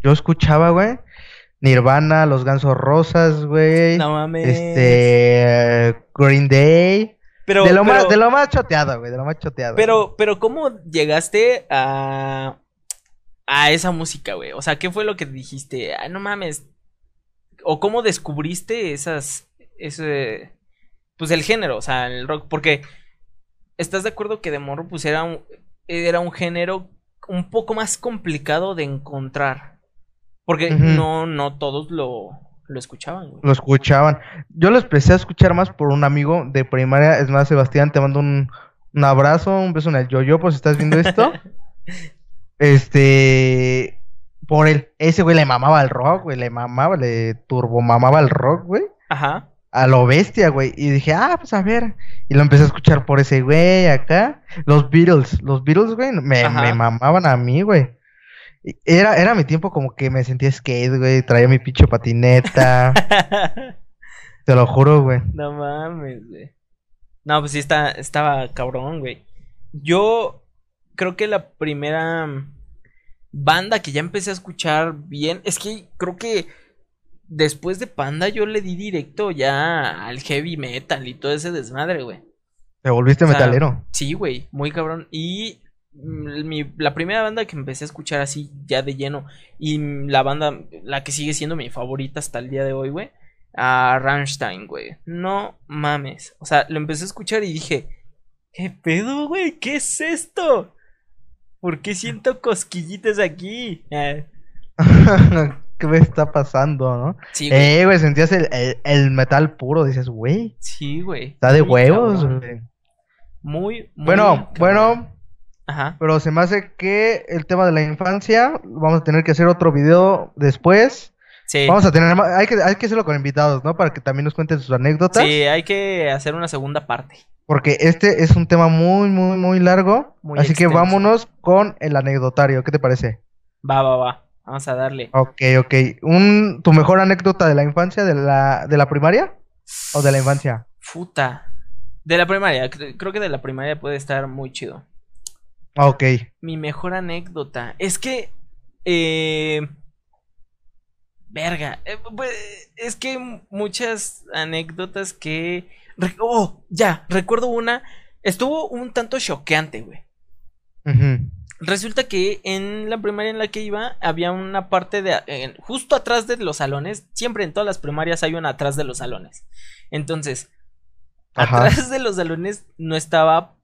[SPEAKER 1] Yo escuchaba, güey, Nirvana, Los Gansos Rosas, güey.
[SPEAKER 2] No mames.
[SPEAKER 1] Este, Green Day.
[SPEAKER 2] Pero,
[SPEAKER 1] de, lo
[SPEAKER 2] pero,
[SPEAKER 1] más, de lo más choteado, güey, de lo más choteado.
[SPEAKER 2] pero, pero, ¿cómo llegaste a, a esa música, güey? O sea, ¿qué fue lo que dijiste? Ay, no mames. ¿O cómo descubriste esas, ese, pues el género, o sea, el rock? Porque, ¿estás de acuerdo que de morro, pues era un, era un género un poco más complicado de encontrar? Porque no, no todos lo, lo escuchaban, güey.
[SPEAKER 1] Lo escuchaban. Yo lo empecé a escuchar más por un amigo de primaria. Es más, Sebastián, te mando un, un abrazo, un beso en el yo-yo, por si estás viendo esto. [laughs] Este, por él, ese güey le mamaba el rock, güey, le mamaba, le turbo mamaba el rock, güey,
[SPEAKER 2] Ajá.
[SPEAKER 1] a lo bestia, güey. Y dije, ah, pues a ver. Y lo empecé a escuchar por ese güey acá. Los Beatles, los Beatles, güey, me, me mamaban a mí, güey. Era, era mi tiempo como que me sentía skate, güey, traía mi pinche patineta. [laughs] Te lo juro, güey.
[SPEAKER 2] No mames, güey. No, pues sí está, estaba cabrón, güey. Yo creo que la primera banda que ya empecé a escuchar bien, es que creo que después de Panda yo le di directo ya al heavy metal y todo ese desmadre, güey.
[SPEAKER 1] Te volviste
[SPEAKER 2] O sea,
[SPEAKER 1] metalero.
[SPEAKER 2] Sí, güey, muy cabrón. Y mi- la primera banda que empecé a escuchar así ya de lleno y mm, la banda, la que sigue siendo mi favorita hasta el día de hoy, güey, a Rammstein, güey. No mames. O sea, lo empecé a escuchar y dije, ¿qué pedo, güey? ¿Qué es esto? ¿Por qué siento cosquillitas aquí? [laughs] Ah,
[SPEAKER 1] ¿Qué me está pasando, no?
[SPEAKER 2] sí, güey.
[SPEAKER 1] Eh, güey, sentías el, el- el metal puro. Dices, güey,
[SPEAKER 2] Sí, güey.
[SPEAKER 1] está de
[SPEAKER 2] Muy
[SPEAKER 1] huevos,
[SPEAKER 2] cabrón.
[SPEAKER 1] güey.
[SPEAKER 2] Muy, muy
[SPEAKER 1] Bueno,
[SPEAKER 2] cabrón.
[SPEAKER 1] bueno,
[SPEAKER 2] Ajá.
[SPEAKER 1] pero se me hace que el tema de la infancia, vamos a tener que hacer otro video después.
[SPEAKER 2] Sí.
[SPEAKER 1] Vamos a tener, hay que, hay que hacerlo con invitados, ¿no? Para que también nos cuenten sus anécdotas.
[SPEAKER 2] Sí, hay que hacer una segunda parte.
[SPEAKER 1] Porque este es un tema muy, muy, muy largo.
[SPEAKER 2] Muy
[SPEAKER 1] así que vámonos con el anecdotario. ¿Qué te parece?
[SPEAKER 2] Va, va, va. Vamos a darle.
[SPEAKER 1] Ok, ok. Un, ¿Tu mejor anécdota de la infancia, de la, de la primaria? ¿O de la infancia?
[SPEAKER 2] Futa. De la primaria, cre- creo que de la primaria puede estar muy chido.
[SPEAKER 1] Ok.
[SPEAKER 2] Mi mejor anécdota. Es que. Eh. Verga. eh, pues, es que muchas anécdotas que. Oh, ya, recuerdo una. Estuvo un tanto choqueante, güey. Resulta que en la primaria en la que iba había una parte de en- justo atrás de los salones. Siempre en todas las primarias hay una atrás de los salones. Entonces,
[SPEAKER 1] Ajá.
[SPEAKER 2] atrás de los salones no estaba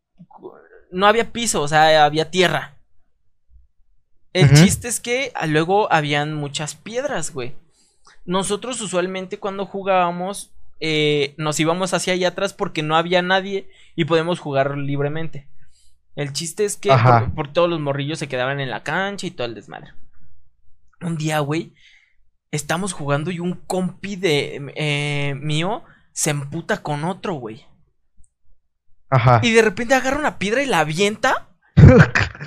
[SPEAKER 2] no había piso, o sea, había tierra. El chiste es que ah, luego habían muchas piedras, güey. Nosotros usualmente cuando jugábamos eh, nos íbamos hacia allá atrás porque no había nadie y podemos jugar libremente. El chiste es que por todos los morrillos se quedaban en la cancha y todo el desmadre. Un día, güey, estamos jugando y un compi de eh, mío se emputa con otro, güey.
[SPEAKER 1] Ajá.
[SPEAKER 2] Y de repente agarra una piedra y la avienta.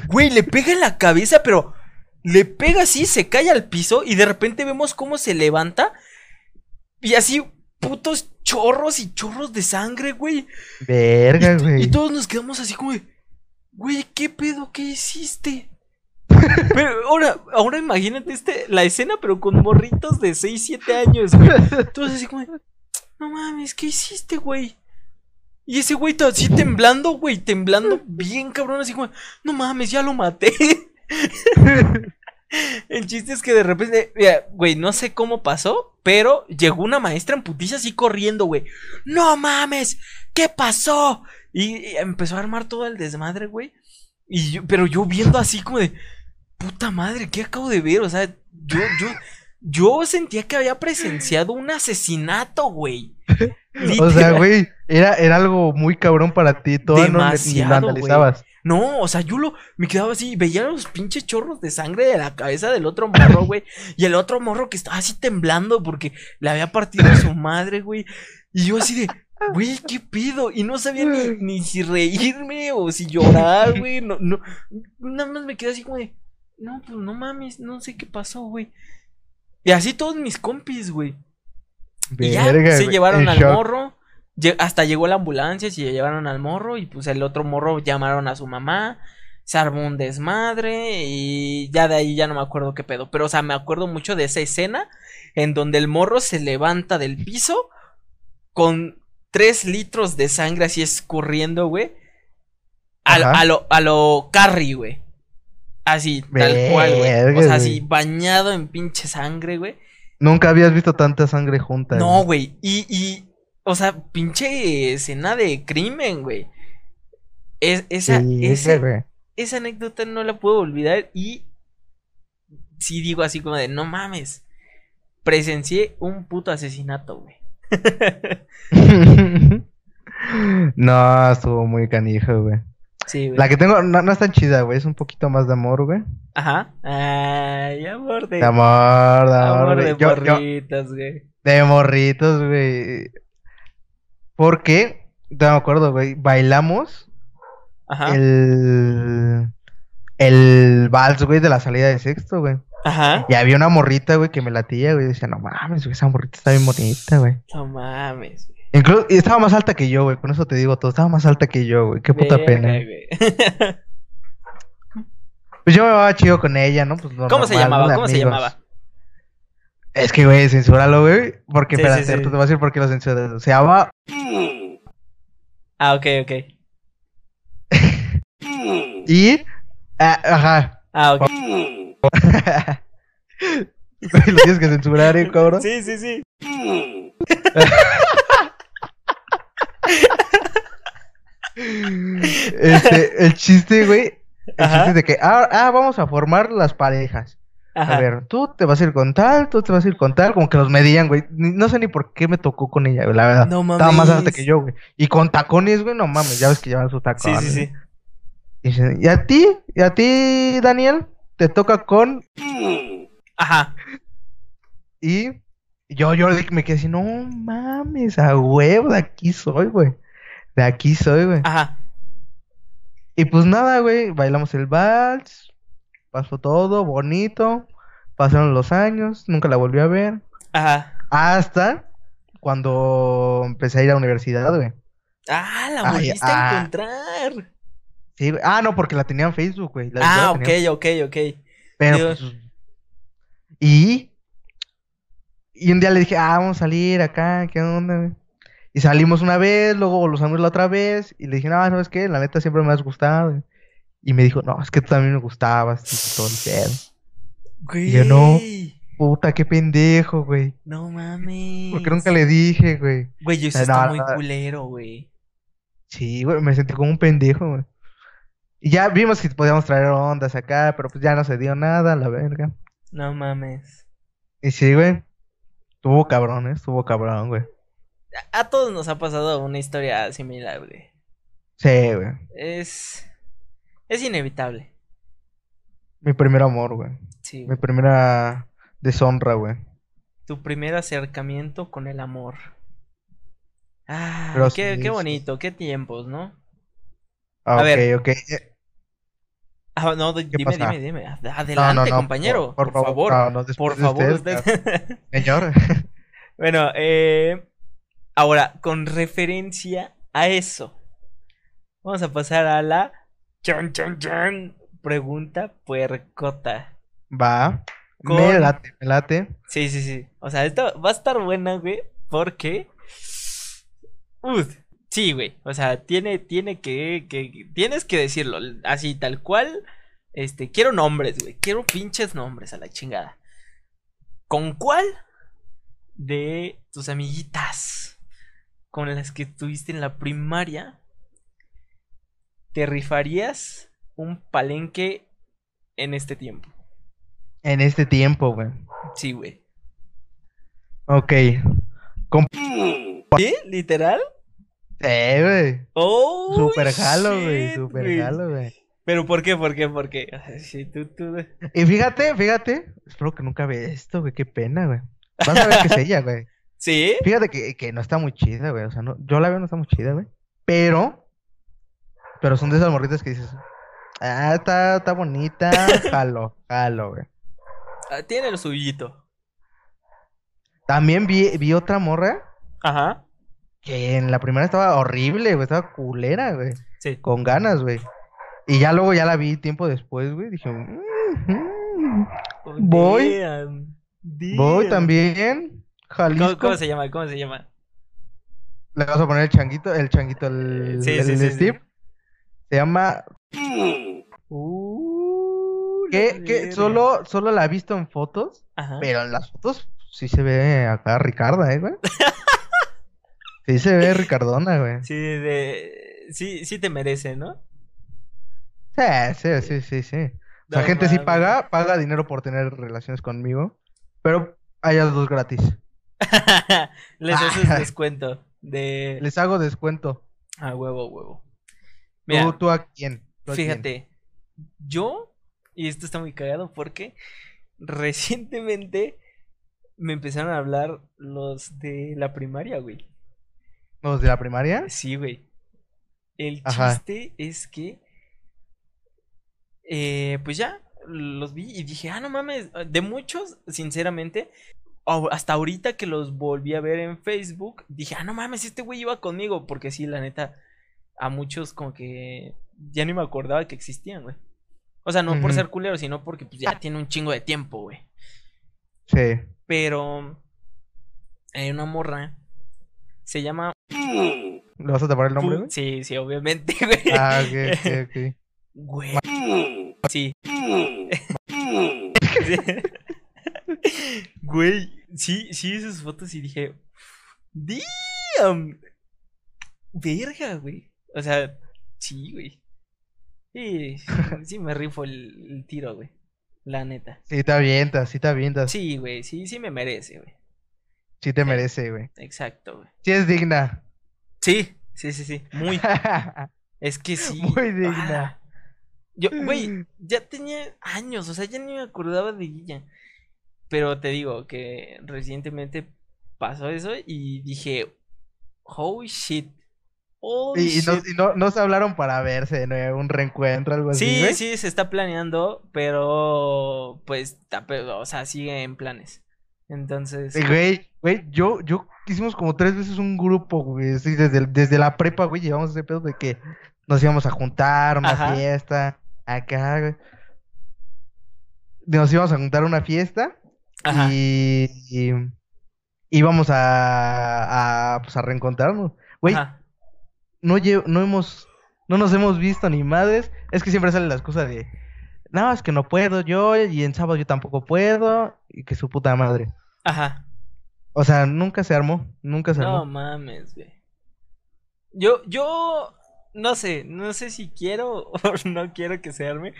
[SPEAKER 2] Güey, le pega en la cabeza, pero le pega así, se cae al piso y de repente vemos cómo se levanta. Y así, putos chorros y chorros de sangre, güey.
[SPEAKER 1] Verga,
[SPEAKER 2] Y,
[SPEAKER 1] güey.
[SPEAKER 2] y todos nos quedamos así como de, güey, ¿qué pedo? ¿Qué hiciste? [laughs] Pero ahora, ahora imagínate este, la escena, pero con morritos de 6, 7 años, güey. Todos así como, de, no mames, ¿qué hiciste, güey? Y ese güey está así temblando, güey, temblando bien cabrón, así como, no mames, ya lo maté. [laughs] El chiste es que de repente, güey, no sé cómo pasó, pero llegó una maestra en putiza así corriendo, güey. No mames, ¿qué pasó? Y, y empezó a armar todo el desmadre, güey. Y yo, pero yo viendo así como de, puta madre, ¿qué acabo de ver? O sea, yo, yo, yo sentía que había presenciado un asesinato, güey. [laughs]
[SPEAKER 1] O sea, güey, era, era algo muy cabrón para ti. Todavía no, analizabas.
[SPEAKER 2] No, o sea, yo lo me quedaba así, veía los pinches chorros de sangre de la cabeza del otro morro, güey. y el otro morro que estaba así temblando porque le había partido su madre, güey. Y yo así de, güey, ¿qué pido? Y no sabía ni, ni si reírme o si llorar, güey. No, no, nada más me quedé así como de, no, pues no mames, no sé qué pasó, güey. Y así todos mis compis, güey. Y ya,
[SPEAKER 1] Verga,
[SPEAKER 2] se llevaron al
[SPEAKER 1] shock.
[SPEAKER 2] morro. Hasta llegó la ambulancia, se llevaron al morro. Y pues el otro morro llamaron a su mamá. Se armó un desmadre. Y ya de ahí ya no me acuerdo qué pedo. Pero, o sea, me acuerdo mucho de esa escena. En donde el morro se levanta del piso. Con tres litros de sangre así escurriendo, güey. A, a lo, a lo Carrie, güey. Así, tal cual, güey. O sea, así, bañado en pinche sangre, güey.
[SPEAKER 1] Nunca habías visto tanta sangre junta.
[SPEAKER 2] No,
[SPEAKER 1] güey.
[SPEAKER 2] Y, y, o sea, pinche escena de crimen, güey. Es, esa,
[SPEAKER 1] Sí,
[SPEAKER 2] ese-
[SPEAKER 1] güey.
[SPEAKER 2] esa anécdota no la puedo olvidar. Y sí digo así como de, no mames. Presencié un puto asesinato, güey. [laughs]
[SPEAKER 1] no, estuvo muy canijo, güey.
[SPEAKER 2] Sí, güey.
[SPEAKER 1] La que tengo no, no es tan chida, güey. Es un poquito más de amor, güey.
[SPEAKER 2] Ajá. Ay, amor de.
[SPEAKER 1] De amor, de amor,
[SPEAKER 2] amor
[SPEAKER 1] güey.
[SPEAKER 2] de
[SPEAKER 1] Yo- yo-
[SPEAKER 2] morritas, güey.
[SPEAKER 1] de morritos, güey. Porque, no me acuerdo, güey. Bailamos
[SPEAKER 2] Ajá.
[SPEAKER 1] el. El vals, güey, de la salida de sexto, güey.
[SPEAKER 2] Ajá.
[SPEAKER 1] Y había una morrita, güey, que me latía, güey. y Decía, no mames, güey, esa morrita está bien bonita, güey.
[SPEAKER 2] No mames, güey.
[SPEAKER 1] Incluso, y estaba más alta que yo, güey. Con eso te digo todo. Estaba más alta que yo, güey. Qué puta
[SPEAKER 2] Verga,
[SPEAKER 1] pena.
[SPEAKER 2] güey. [laughs]
[SPEAKER 1] Pues yo me llevaba chido con ella, ¿no? Pues lo
[SPEAKER 2] ¿Cómo se
[SPEAKER 1] normal,
[SPEAKER 2] llamaba? ¿Cómo se
[SPEAKER 1] amigos.
[SPEAKER 2] llamaba?
[SPEAKER 1] Es que, güey, censúralo, güey. Porque,
[SPEAKER 2] Sí,
[SPEAKER 1] espérate,
[SPEAKER 2] sí, sí.
[SPEAKER 1] ahorita te voy a decir por qué lo censuré. Se llama.
[SPEAKER 2] Ah, ok, ok. [laughs]
[SPEAKER 1] Y. ah, ajá.
[SPEAKER 2] Ah, ok.
[SPEAKER 1] Güey, [laughs] lo tienes que censurar, ¿eh, cabrón?
[SPEAKER 2] Sí, sí, sí. [laughs]
[SPEAKER 1] Este, el chiste, güey. El
[SPEAKER 2] Ajá.
[SPEAKER 1] chiste de que, ah, ah, vamos a formar las parejas.
[SPEAKER 2] Ajá.
[SPEAKER 1] A ver, tú te vas a ir con tal, tú te vas a ir con tal, como que los medían, güey. No sé ni por qué me tocó con ella, la verdad.
[SPEAKER 2] No
[SPEAKER 1] Estaba más alta
[SPEAKER 2] mames.
[SPEAKER 1] que yo, güey. Y con tacones, güey, no mames, ya ves que llevan sus
[SPEAKER 2] Sí,
[SPEAKER 1] tacones.
[SPEAKER 2] sí, sí.
[SPEAKER 1] Y, dicen, ¿y a ti? ¿Y a ti, Daniel? Te toca con...
[SPEAKER 2] Ajá.
[SPEAKER 1] Y yo, yo me quedé así, no mames, a huevo, de aquí soy, güey. De aquí soy, güey.
[SPEAKER 2] Ajá.
[SPEAKER 1] Y pues nada, güey, bailamos el vals, pasó todo, bonito, pasaron los años, nunca la volví a ver.
[SPEAKER 2] Ajá.
[SPEAKER 1] Hasta cuando empecé a ir a la universidad, güey.
[SPEAKER 2] Ah, la volviste a
[SPEAKER 1] ah.
[SPEAKER 2] encontrar.
[SPEAKER 1] Sí, güey. Ah, no, porque la tenía en Facebook, güey. La-
[SPEAKER 2] Ah, ok,
[SPEAKER 1] tenía-
[SPEAKER 2] ok, ok.
[SPEAKER 1] Pero,
[SPEAKER 2] Dios.
[SPEAKER 1] pues, y... Y un día le dije, ah, vamos a salir acá, ¿qué onda, güey? Y salimos una vez, luego volvimos a salir la otra vez, y le dije, no, ¿sabes qué? La neta siempre me has gustado. güey". Y me dijo, no, es que tú también me gustabas, y todo el pedo.
[SPEAKER 2] Güey.
[SPEAKER 1] yo no. Puta, qué pendejo, güey.
[SPEAKER 2] No mames.
[SPEAKER 1] Porque nunca le dije, güey.
[SPEAKER 2] Güey,
[SPEAKER 1] No,
[SPEAKER 2] está
[SPEAKER 1] no,
[SPEAKER 2] muy
[SPEAKER 1] no.
[SPEAKER 2] culero, güey.
[SPEAKER 1] Sí, güey, me sentí como un pendejo, güey. Y ya vimos que podíamos traer ondas acá, pero pues ya no se dio nada, la verga.
[SPEAKER 2] No mames.
[SPEAKER 1] Y sí, güey. Estuvo cabrón, ¿eh? Estuvo cabrón, güey.
[SPEAKER 2] A, todos nos ha pasado una historia similar, güey.
[SPEAKER 1] Sí, güey.
[SPEAKER 2] Es. Es inevitable.
[SPEAKER 1] Mi primer amor, güey.
[SPEAKER 2] Sí.
[SPEAKER 1] Mi primera deshonra, güey.
[SPEAKER 2] tu primer acercamiento con el amor. Ah,
[SPEAKER 1] Pero
[SPEAKER 2] qué,
[SPEAKER 1] sí,
[SPEAKER 2] qué
[SPEAKER 1] sí.
[SPEAKER 2] bonito, qué tiempos, ¿no?
[SPEAKER 1] Ah,
[SPEAKER 2] A ver.
[SPEAKER 1] ok, ok.
[SPEAKER 2] Ah, no, di-
[SPEAKER 1] ¿Qué
[SPEAKER 2] dime,
[SPEAKER 1] pasa?
[SPEAKER 2] dime, dime.
[SPEAKER 1] No,
[SPEAKER 2] Adelante,
[SPEAKER 1] no, no,
[SPEAKER 2] compañero. Por, favor.
[SPEAKER 1] no, no, después
[SPEAKER 2] por
[SPEAKER 1] de
[SPEAKER 2] favor,
[SPEAKER 1] usted,
[SPEAKER 2] usted. [laughs]
[SPEAKER 1] Señor.
[SPEAKER 2] bueno, eh, ahora, con referencia a eso, vamos a pasar a la chan, chan, chan, pregunta puercota.
[SPEAKER 1] Va.
[SPEAKER 2] Con-
[SPEAKER 1] Me late, me late.
[SPEAKER 2] Sí, sí, sí. O sea, esto va a estar buena, güey, porque... Uf, sí, güey. O sea, tiene, tiene que, que... Tienes que decirlo así, tal cual. Este, quiero nombres, güey. Quiero pinches nombres a la chingada. ¿Con cuál de tus amiguitas con las que estuviste en la primaria te rifarías un palenque en este tiempo?
[SPEAKER 1] En este tiempo, güey.
[SPEAKER 2] Sí, güey.
[SPEAKER 1] Ok.
[SPEAKER 2] ¿Literal?
[SPEAKER 1] Sí, güey.
[SPEAKER 2] Oh,
[SPEAKER 1] Super jalo, güey. Super jalo, güey.
[SPEAKER 2] Pero ¿por qué? ¿Por qué? ¿Por qué? Sí, tú, tú.
[SPEAKER 1] Y fíjate, fíjate. Espero que nunca vea esto, güey. Qué pena, güey. Vas a ver que es [laughs] ella, güey.
[SPEAKER 2] ¿Sí?
[SPEAKER 1] Fíjate que, que no está muy chida, güey. O sea, no, yo la veo no está muy chida, güey. Pero. Pero son de esas morritas que dices. Ah, está, está bonita. [laughs] Jalo, jalo, güey.
[SPEAKER 2] Ah, Tiene lo suyito.
[SPEAKER 1] También vi, vi otra morra
[SPEAKER 2] Ajá.
[SPEAKER 1] que en la primera estaba horrible, güey. Estaba culera, güey.
[SPEAKER 2] Sí.
[SPEAKER 1] Con ganas, güey. Y ya luego ya la vi tiempo después, güey. Dije, "Mm, Voy.
[SPEAKER 2] Damn,
[SPEAKER 1] voy
[SPEAKER 2] damn.
[SPEAKER 1] también. Jalisco.
[SPEAKER 2] ¿Cómo, cómo se llama? ¿Cómo se llama?
[SPEAKER 1] Le vas a poner el changuito, el changuito, el,
[SPEAKER 2] Sí,
[SPEAKER 1] el
[SPEAKER 2] sí, sí, sí.
[SPEAKER 1] Steve. Se llama.
[SPEAKER 2] Uh, la
[SPEAKER 1] Que, que solo, solo la he visto en fotos.
[SPEAKER 2] Ajá.
[SPEAKER 1] Pero en las fotos sí se ve acá Ricarda, ¿eh, güey? Sí se ve [laughs] Ricardona, güey.
[SPEAKER 2] Sí, de... sí, sí te merece, ¿no?
[SPEAKER 1] Sí, sí, sí, sí, sí. O sea,
[SPEAKER 2] No
[SPEAKER 1] gente sí paga, paga dinero por tener relaciones conmigo. Pero hay a los dos gratis. [laughs]
[SPEAKER 2] Les haces
[SPEAKER 1] Ah.
[SPEAKER 2] descuento de...
[SPEAKER 1] Les hago descuento.
[SPEAKER 2] A huevo, huevo.
[SPEAKER 1] ¿Tú,
[SPEAKER 2] Mira,
[SPEAKER 1] tú a quién? ¿Tú a quién?
[SPEAKER 2] Fíjate, yo, y esto está muy cagado porque recientemente me empezaron a hablar los de la primaria, güey.
[SPEAKER 1] ¿Los de la primaria?
[SPEAKER 2] Sí, güey. El
[SPEAKER 1] Ajá.
[SPEAKER 2] chiste es que, eh, pues ya, los vi y dije, ah, no mames, de muchos, sinceramente, hasta ahorita que los volví a ver en Facebook, dije, ah, no mames, este güey iba conmigo, porque sí, la neta, a muchos como que ya ni me acordaba que existían, güey. O sea, no por ser culero, sino porque pues ya tiene un chingo de tiempo, güey.
[SPEAKER 1] Sí.
[SPEAKER 2] Pero hay una morra, se llama...
[SPEAKER 1] ¿Le vas a tapar el nombre, güey?
[SPEAKER 2] Sí, sí, obviamente, [laughs] güey.
[SPEAKER 1] Ah, ok, ok, ok.
[SPEAKER 2] Güey. Sí. [laughs] Güey, sí, sí, sus fotos y dije, damn. Verga, güey. O sea, sí, güey. Sí, sí me rifo el, el tiro, güey. La neta.
[SPEAKER 1] Sí te avientas, sí te avientas. Sí,
[SPEAKER 2] Sí, güey, sí, sí me merece, güey.
[SPEAKER 1] te merece, güey.
[SPEAKER 2] Exacto, güey.
[SPEAKER 1] Sí es digna.
[SPEAKER 2] Sí, sí, sí, sí. Muy. [laughs] Es que sí.
[SPEAKER 1] Muy digna.
[SPEAKER 2] Ah. Yo, güey, [laughs] ya tenía años, o sea, ya ni me acordaba de ella. Pero te digo que recientemente pasó eso y dije, holy shit. Holy
[SPEAKER 1] Y, y no, y no, no se hablaron para verse nuevo, un reencuentro, algo así,
[SPEAKER 2] Sí, sí, se está planeando, pero pues, está pe- o sea, sigue en planes. Entonces,
[SPEAKER 1] Sí, Güey, güey, yo, yo hicimos como tres veces un grupo, güey. Sí, desde, desde la prepa, güey, llevamos ese pedo de que nos íbamos a juntar, una
[SPEAKER 2] Ajá.
[SPEAKER 1] fiesta, acá, güey. Nos íbamos a juntar a una fiesta
[SPEAKER 2] ajá,
[SPEAKER 1] y, y íbamos a, a, pues, a reencontrarnos. Güey, no, lle- no hemos, no nos hemos visto ni madres. Es que siempre sale la excusa de, no, es que no puedo yo, y en sábado yo tampoco puedo, y que su puta madre.
[SPEAKER 2] Ajá.
[SPEAKER 1] O sea, nunca se armó, nunca se
[SPEAKER 2] No
[SPEAKER 1] armó.
[SPEAKER 2] mames, güey. Yo, yo, no sé, no sé si quiero [laughs] o no quiero que se arme,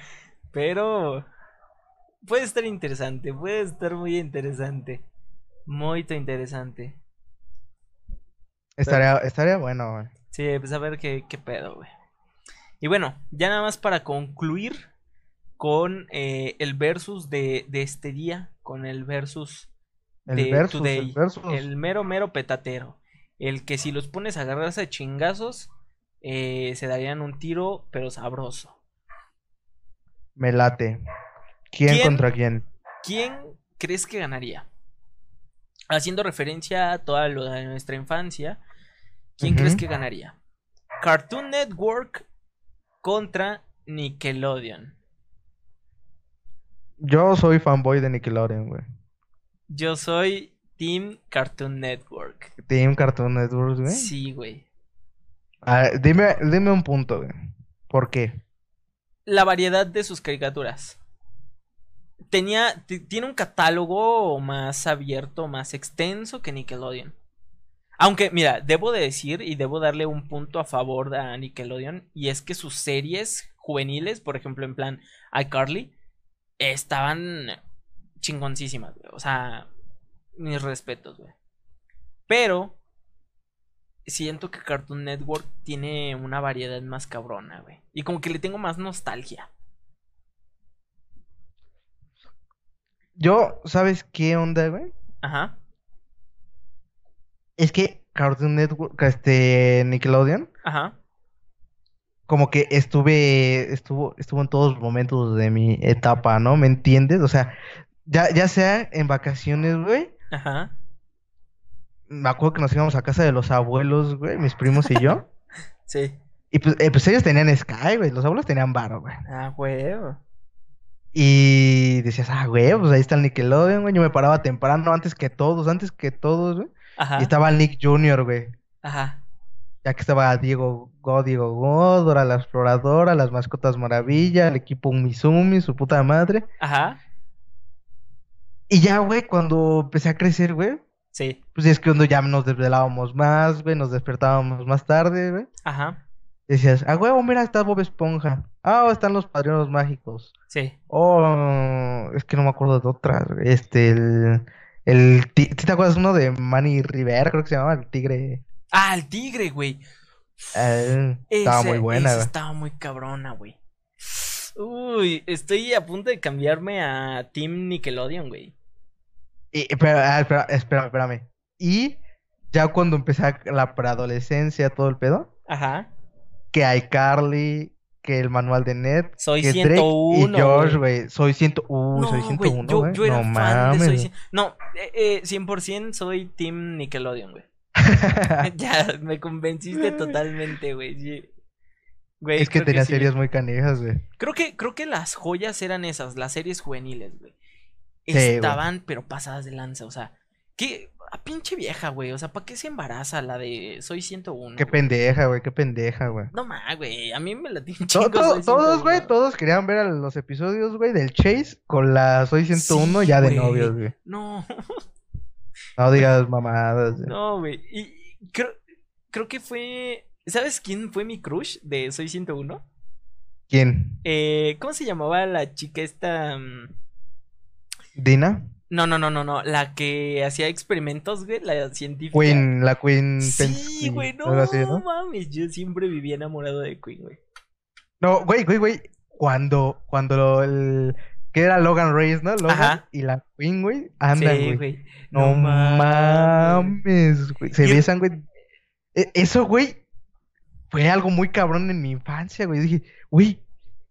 [SPEAKER 2] pero puede estar interesante, puede estar muy interesante, muy interesante.
[SPEAKER 1] Estaría, estaría bueno, güey.
[SPEAKER 2] Sí, pues a ver qué, qué pedo, güey. Y bueno, ya nada más para concluir con eh, el versus de, de este día, con el versus
[SPEAKER 1] El
[SPEAKER 2] de
[SPEAKER 1] versus,
[SPEAKER 2] Today.
[SPEAKER 1] el versus.
[SPEAKER 2] El mero, mero petatero. El que si los pones a agarrarse a chingazos, eh, se darían un tiro, pero sabroso.
[SPEAKER 1] Me late. ¿Quién,
[SPEAKER 2] ¿Quién?
[SPEAKER 1] contra quién?
[SPEAKER 2] ¿Quién crees que ganaría? Haciendo referencia a toda lo de nuestra infancia, ¿quién crees que ganaría? Cartoon Network contra Nickelodeon.
[SPEAKER 1] Yo soy fanboy de Nickelodeon, güey.
[SPEAKER 2] Yo soy Team Cartoon Network.
[SPEAKER 1] Team Cartoon Network, güey.
[SPEAKER 2] Sí, güey.
[SPEAKER 1] Ver, dime, dime un punto, güey. ¿Por qué?
[SPEAKER 2] La variedad de sus caricaturas. Tenía, tiene un catálogo más abierto, más extenso que Nickelodeon. Aunque, mira, debo de decir y debo darle un punto a favor a Nickelodeon. Y es que sus series juveniles, por ejemplo, en plan iCarly, estaban chingoncísimas, güey. O sea, mis respetos, güey. Pero siento que Cartoon Network tiene una variedad más cabrona, güey. Y como que le tengo más nostalgia.
[SPEAKER 1] Yo, ¿sabes qué onda, güey?
[SPEAKER 2] Ajá,
[SPEAKER 1] Es que Cartoon Network, este, Nickelodeon,
[SPEAKER 2] ajá.
[SPEAKER 1] como que estuve, estuvo, estuvo en todos los momentos de mi etapa, ¿no? ¿Me entiendes? O sea, ya, ya sea en vacaciones, güey.
[SPEAKER 2] Ajá.
[SPEAKER 1] Me acuerdo que nos íbamos a casa de los abuelos, güey, mis primos y yo. [laughs]
[SPEAKER 2] Sí.
[SPEAKER 1] Y pues, eh, pues ellos tenían Sky, güey. Los abuelos tenían varo, güey.
[SPEAKER 2] Ah, huevo.
[SPEAKER 1] Y decías, ah, güey, pues ahí está el Nickelodeon, güey. Yo me paraba temprano, antes que todos, antes que todos, güey.
[SPEAKER 2] Ajá.
[SPEAKER 1] Y estaba el Nick Jr., güey.
[SPEAKER 2] Ajá.
[SPEAKER 1] Ya que estaba Diego Go, Diego Go, Dora la Exploradora, las mascotas Maravilla, el equipo Umizumi, su puta madre.
[SPEAKER 2] Ajá.
[SPEAKER 1] Y ya, güey, cuando empecé a crecer, güey,
[SPEAKER 2] Sí.
[SPEAKER 1] pues es que cuando ya nos desvelábamos más, güey, nos despertábamos más tarde, güey.
[SPEAKER 2] Ajá.
[SPEAKER 1] Decías, ah, huevo, mira, está Bob Esponja. Ah, están los padrinos mágicos.
[SPEAKER 2] Sí.
[SPEAKER 1] Oh, es que no me acuerdo de otras, güey. Este, el. El ti- ¿sí te acuerdas uno de Manny Rivera? Creo que se llamaba el tigre.
[SPEAKER 2] Ah, el tigre, güey.
[SPEAKER 1] Eh, estaba muy buena, güey.
[SPEAKER 2] estaba muy cabrona, güey. Uy, estoy a punto de cambiarme a Team Nickelodeon, güey.
[SPEAKER 1] Y, pero, ah, espera, espera, espérame. Y ya cuando empecé a- la preadolescencia, todo el pedo,
[SPEAKER 2] Ajá.
[SPEAKER 1] Que iCarly, que el manual de Ned,
[SPEAKER 2] Soy
[SPEAKER 1] que Drake
[SPEAKER 2] 101,
[SPEAKER 1] y Josh,
[SPEAKER 2] güey.
[SPEAKER 1] Soy 100, uy, soy
[SPEAKER 2] No, güey,
[SPEAKER 1] 101,
[SPEAKER 2] yo,
[SPEAKER 1] güey.
[SPEAKER 2] yo era
[SPEAKER 1] No
[SPEAKER 2] fan de Soy
[SPEAKER 1] mames.
[SPEAKER 2] 100. No, eh, eh, 100% soy Team Nickelodeon, güey. [laughs] [laughs] Ya, me convenciste totalmente, güey. Güey,
[SPEAKER 1] Es que tenía
[SPEAKER 2] sí.
[SPEAKER 1] series muy canijas, güey.
[SPEAKER 2] Creo que, creo que las joyas eran esas, las series juveniles, güey.
[SPEAKER 1] Sí, güey.
[SPEAKER 2] Estaban, pero pasadas de lanza, o sea, que a pinche vieja, güey, o sea, ¿para qué se embaraza la de Soy 101?
[SPEAKER 1] Qué
[SPEAKER 2] güey?
[SPEAKER 1] pendeja, güey, qué pendeja, güey.
[SPEAKER 2] No más, güey, a mí me la tiene
[SPEAKER 1] To-
[SPEAKER 2] chingo
[SPEAKER 1] to-
[SPEAKER 2] Soy
[SPEAKER 1] todos, güey,
[SPEAKER 2] 101.
[SPEAKER 1] todos querían ver a los episodios, güey, del Chase con la Soy 101
[SPEAKER 2] Sí,
[SPEAKER 1] ya de
[SPEAKER 2] güey.
[SPEAKER 1] novios, güey.
[SPEAKER 2] No,
[SPEAKER 1] No digas mamadas. güey.
[SPEAKER 2] no, güey. Y y creo, creo que fue. ¿Sabes quién fue mi crush de Soy 101?
[SPEAKER 1] ¿Quién?
[SPEAKER 2] Eh, ¿cómo se llamaba la chica esta? mm?
[SPEAKER 1] ¿Dina?
[SPEAKER 2] No, no, no, no, no. La que hacía experimentos, güey, la científica.
[SPEAKER 1] Queen, la Queen
[SPEAKER 2] Sí, güey, no
[SPEAKER 1] así, ¿no?
[SPEAKER 2] mames. Yo siempre viví enamorado de Queen, güey.
[SPEAKER 1] No, güey, güey, güey. Cuando, cuando lo- el. que era Logan Reyes, ¿no? Logan
[SPEAKER 2] Ajá.
[SPEAKER 1] y la Queen, güey, andan,
[SPEAKER 2] sí,
[SPEAKER 1] güey.
[SPEAKER 2] güey.
[SPEAKER 1] No mames, güey. Se besan, güey. E- Eso, güey, fue algo muy cabrón en mi infancia, güey. Dije, güey,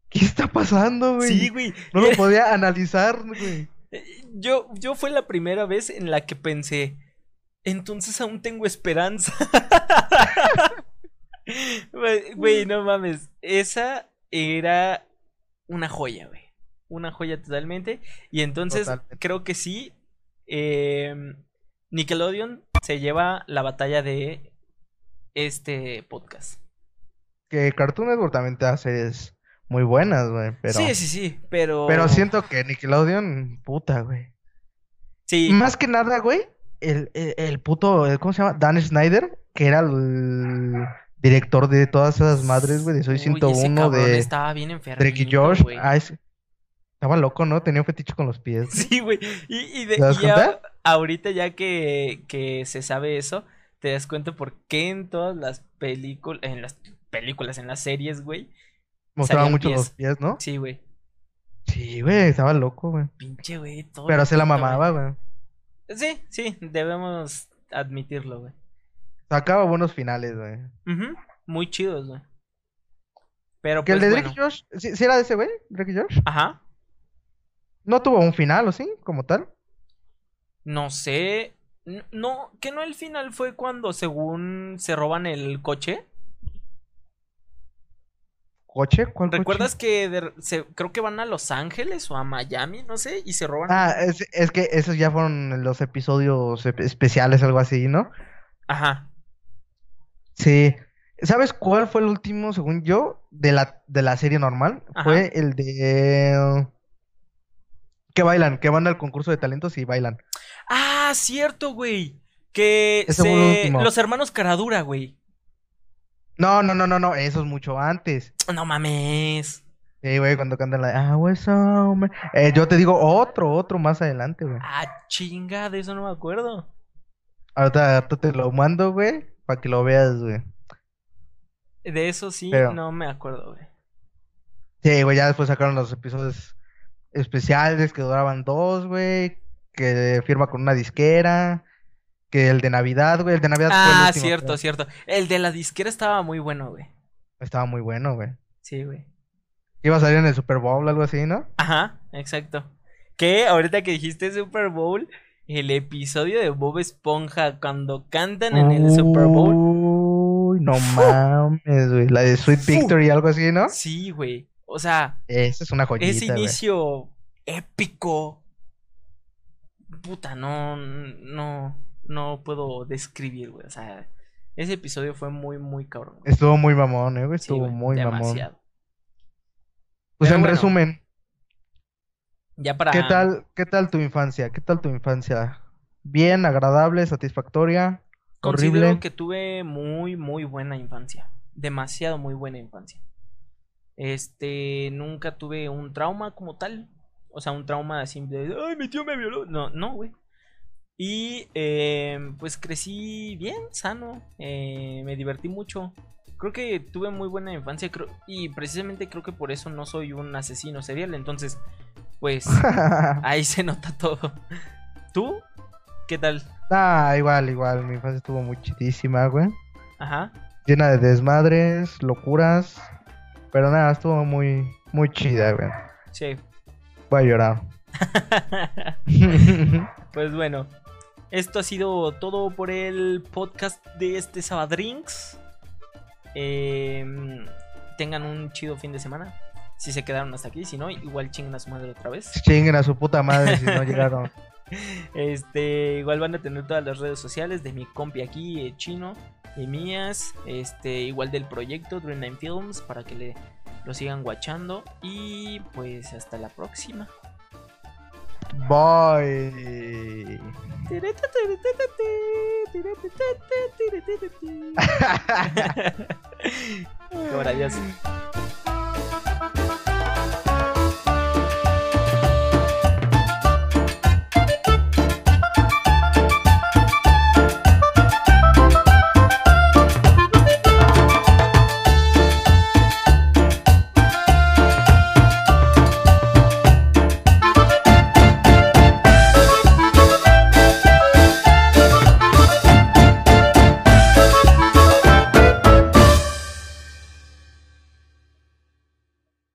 [SPEAKER 1] ¿qué está pasando, güey?
[SPEAKER 2] Sí, güey.
[SPEAKER 1] No lo [laughs] podía analizar, güey.
[SPEAKER 2] Yo, yo fue la primera vez en la que pensé, entonces aún tengo esperanza. [laughs] Güey, no mames. Esa era una joya, güey. Una joya totalmente. Y entonces
[SPEAKER 1] Totalmente.
[SPEAKER 2] creo que sí. eh, Nickelodeon se lleva la batalla de este podcast.
[SPEAKER 1] Que Cartoon Network también te hace series muy buenas, güey. Pero,
[SPEAKER 2] Sí, sí, sí. Pero.
[SPEAKER 1] pero siento que Nickelodeon, puta, güey.
[SPEAKER 2] Sí.
[SPEAKER 1] Más que nada, güey, el, el, el puto, el- ¿cómo se llama? Dan Snyder, que era el director de todas esas madres, güey, de Soy
[SPEAKER 2] Uy, ese
[SPEAKER 1] 101,
[SPEAKER 2] cabrón
[SPEAKER 1] de
[SPEAKER 2] estaba bien enfermo.
[SPEAKER 1] Drake y Josh. Ah, Estaba loco, ¿no? Tenía un fetiche con los pies. [laughs]
[SPEAKER 2] Sí, güey. Y, y de-
[SPEAKER 1] ¿Te das
[SPEAKER 2] y
[SPEAKER 1] cuenta?
[SPEAKER 2] ahorita ya que, que se sabe eso, te das cuenta por qué en todas las películas, en las películas, en las series, güey.
[SPEAKER 1] Mostraba mucho
[SPEAKER 2] pies.
[SPEAKER 1] los pies, ¿no?
[SPEAKER 2] Sí, güey.
[SPEAKER 1] Sí, güey, estaba loco, güey.
[SPEAKER 2] Pinche, güey. todo
[SPEAKER 1] Pero se la mamaba, güey.
[SPEAKER 2] Sí, sí, debemos admitirlo, güey.
[SPEAKER 1] Sacaba buenos finales, güey.
[SPEAKER 2] Ujú, Muy chidos, güey. Pero
[SPEAKER 1] Que el
[SPEAKER 2] pues
[SPEAKER 1] de
[SPEAKER 2] bueno.
[SPEAKER 1] Drake y Josh, ¿sí, sí era de ese güey? ¿Drake y Josh?
[SPEAKER 2] Ajá.
[SPEAKER 1] No tuvo un final, ¿o sí? Como tal.
[SPEAKER 2] No sé. No, que no el final fue cuando según se roban el coche.
[SPEAKER 1] ¿Coche? ¿Cuál coche?
[SPEAKER 2] ¿Recuerdas que de- se, creo que van a Los Ángeles o a Miami? No sé, y se roban.
[SPEAKER 1] Ah, es, es que esos ya fueron los episodios ep- especiales, algo así, ¿no?
[SPEAKER 2] Ajá.
[SPEAKER 1] Sí. ¿Sabes cuál fue el último, según yo, de la, de la serie normal?
[SPEAKER 2] Ajá.
[SPEAKER 1] Fue el de... Que bailan, que van al concurso de talentos y bailan.
[SPEAKER 2] Ah, cierto, güey. Que se... los hermanos Caradura, güey.
[SPEAKER 1] No, no, no, no, no, eso es mucho antes.
[SPEAKER 2] No mames.
[SPEAKER 1] Sí, güey, cuando cantan la was summer. Eh, yo te digo otro, otro más adelante, güey.
[SPEAKER 2] Ah, chinga, de eso no me acuerdo.
[SPEAKER 1] Ahorita, ahorita te lo mando, güey, para que lo veas, güey.
[SPEAKER 2] De eso sí,
[SPEAKER 1] Pero-
[SPEAKER 2] no me acuerdo, güey.
[SPEAKER 1] Sí, güey, ya después sacaron los episodios especiales que duraban dos, güey. Que firma con una disquera. Que el de Navidad, güey. El de Navidad fue el
[SPEAKER 2] Ah,
[SPEAKER 1] último,
[SPEAKER 2] cierto,
[SPEAKER 1] creo.
[SPEAKER 2] cierto. El de la disquera estaba muy bueno, güey.
[SPEAKER 1] Estaba muy bueno, güey.
[SPEAKER 2] Sí, güey.
[SPEAKER 1] Iba a salir en el Super Bowl, algo así, ¿no?
[SPEAKER 2] Ajá, exacto. Que ahorita que dijiste Super Bowl, el episodio de Bob Esponja cuando cantan en el Super Bowl.
[SPEAKER 1] Uy, no mames, güey. La de Sweet. Victory, algo así, ¿no?
[SPEAKER 2] Sí, güey. O sea,
[SPEAKER 1] Esa es una joyita,
[SPEAKER 2] ese inicio épico. Puta, no, no, no puedo describir, güey. O sea, ese episodio fue muy, muy cabrón. güey.
[SPEAKER 1] Estuvo muy mamón, eh, güey.
[SPEAKER 2] Sí,
[SPEAKER 1] Estuvo
[SPEAKER 2] güey,
[SPEAKER 1] muy mamón.
[SPEAKER 2] demasiado.
[SPEAKER 1] Pues
[SPEAKER 2] Pero
[SPEAKER 1] en
[SPEAKER 2] bueno.
[SPEAKER 1] resumen,
[SPEAKER 2] Ya para.
[SPEAKER 1] ¿qué tal, qué tal tu infancia? ¿Qué tal tu infancia? Bien, agradable, satisfactoria,
[SPEAKER 2] Considero
[SPEAKER 1] horrible.
[SPEAKER 2] que tuve muy, muy buena infancia. Demasiado muy buena infancia. Este, nunca tuve un trauma como tal. O sea, un trauma así de, ay, mi tío me violó. No, no, güey. Y eh, pues crecí bien, sano. eh, me divertí mucho. Creo que tuve muy buena infancia. Creo, y precisamente creo que por eso no soy un asesino serial. Entonces, pues [laughs] ahí se nota todo. ¿Tú? ¿Qué tal?
[SPEAKER 1] ah, igual, igual. Mi infancia estuvo muy chidísima, güey.
[SPEAKER 2] Ajá.
[SPEAKER 1] Llena de desmadres, locuras. Pero nada, estuvo muy, muy chida, güey.
[SPEAKER 2] Sí.
[SPEAKER 1] Voy a llorar. [laughs] [laughs]
[SPEAKER 2] Pues bueno, esto ha sido todo por el podcast de este Sabadrinks. Eh, tengan un chido fin de semana. Si se quedaron hasta aquí, si no, igual chinguen a su madre otra vez.
[SPEAKER 1] Chinguen a su puta madre si no llegaron. [laughs]
[SPEAKER 2] Este, igual van a tener todas las redes sociales de mi compi aquí, eh, chino, y mías. Este, igual del proyecto Dream Nine Films para que le lo sigan guachando. Y pues hasta la próxima.
[SPEAKER 1] Bye.
[SPEAKER 2] Ahora, adiós.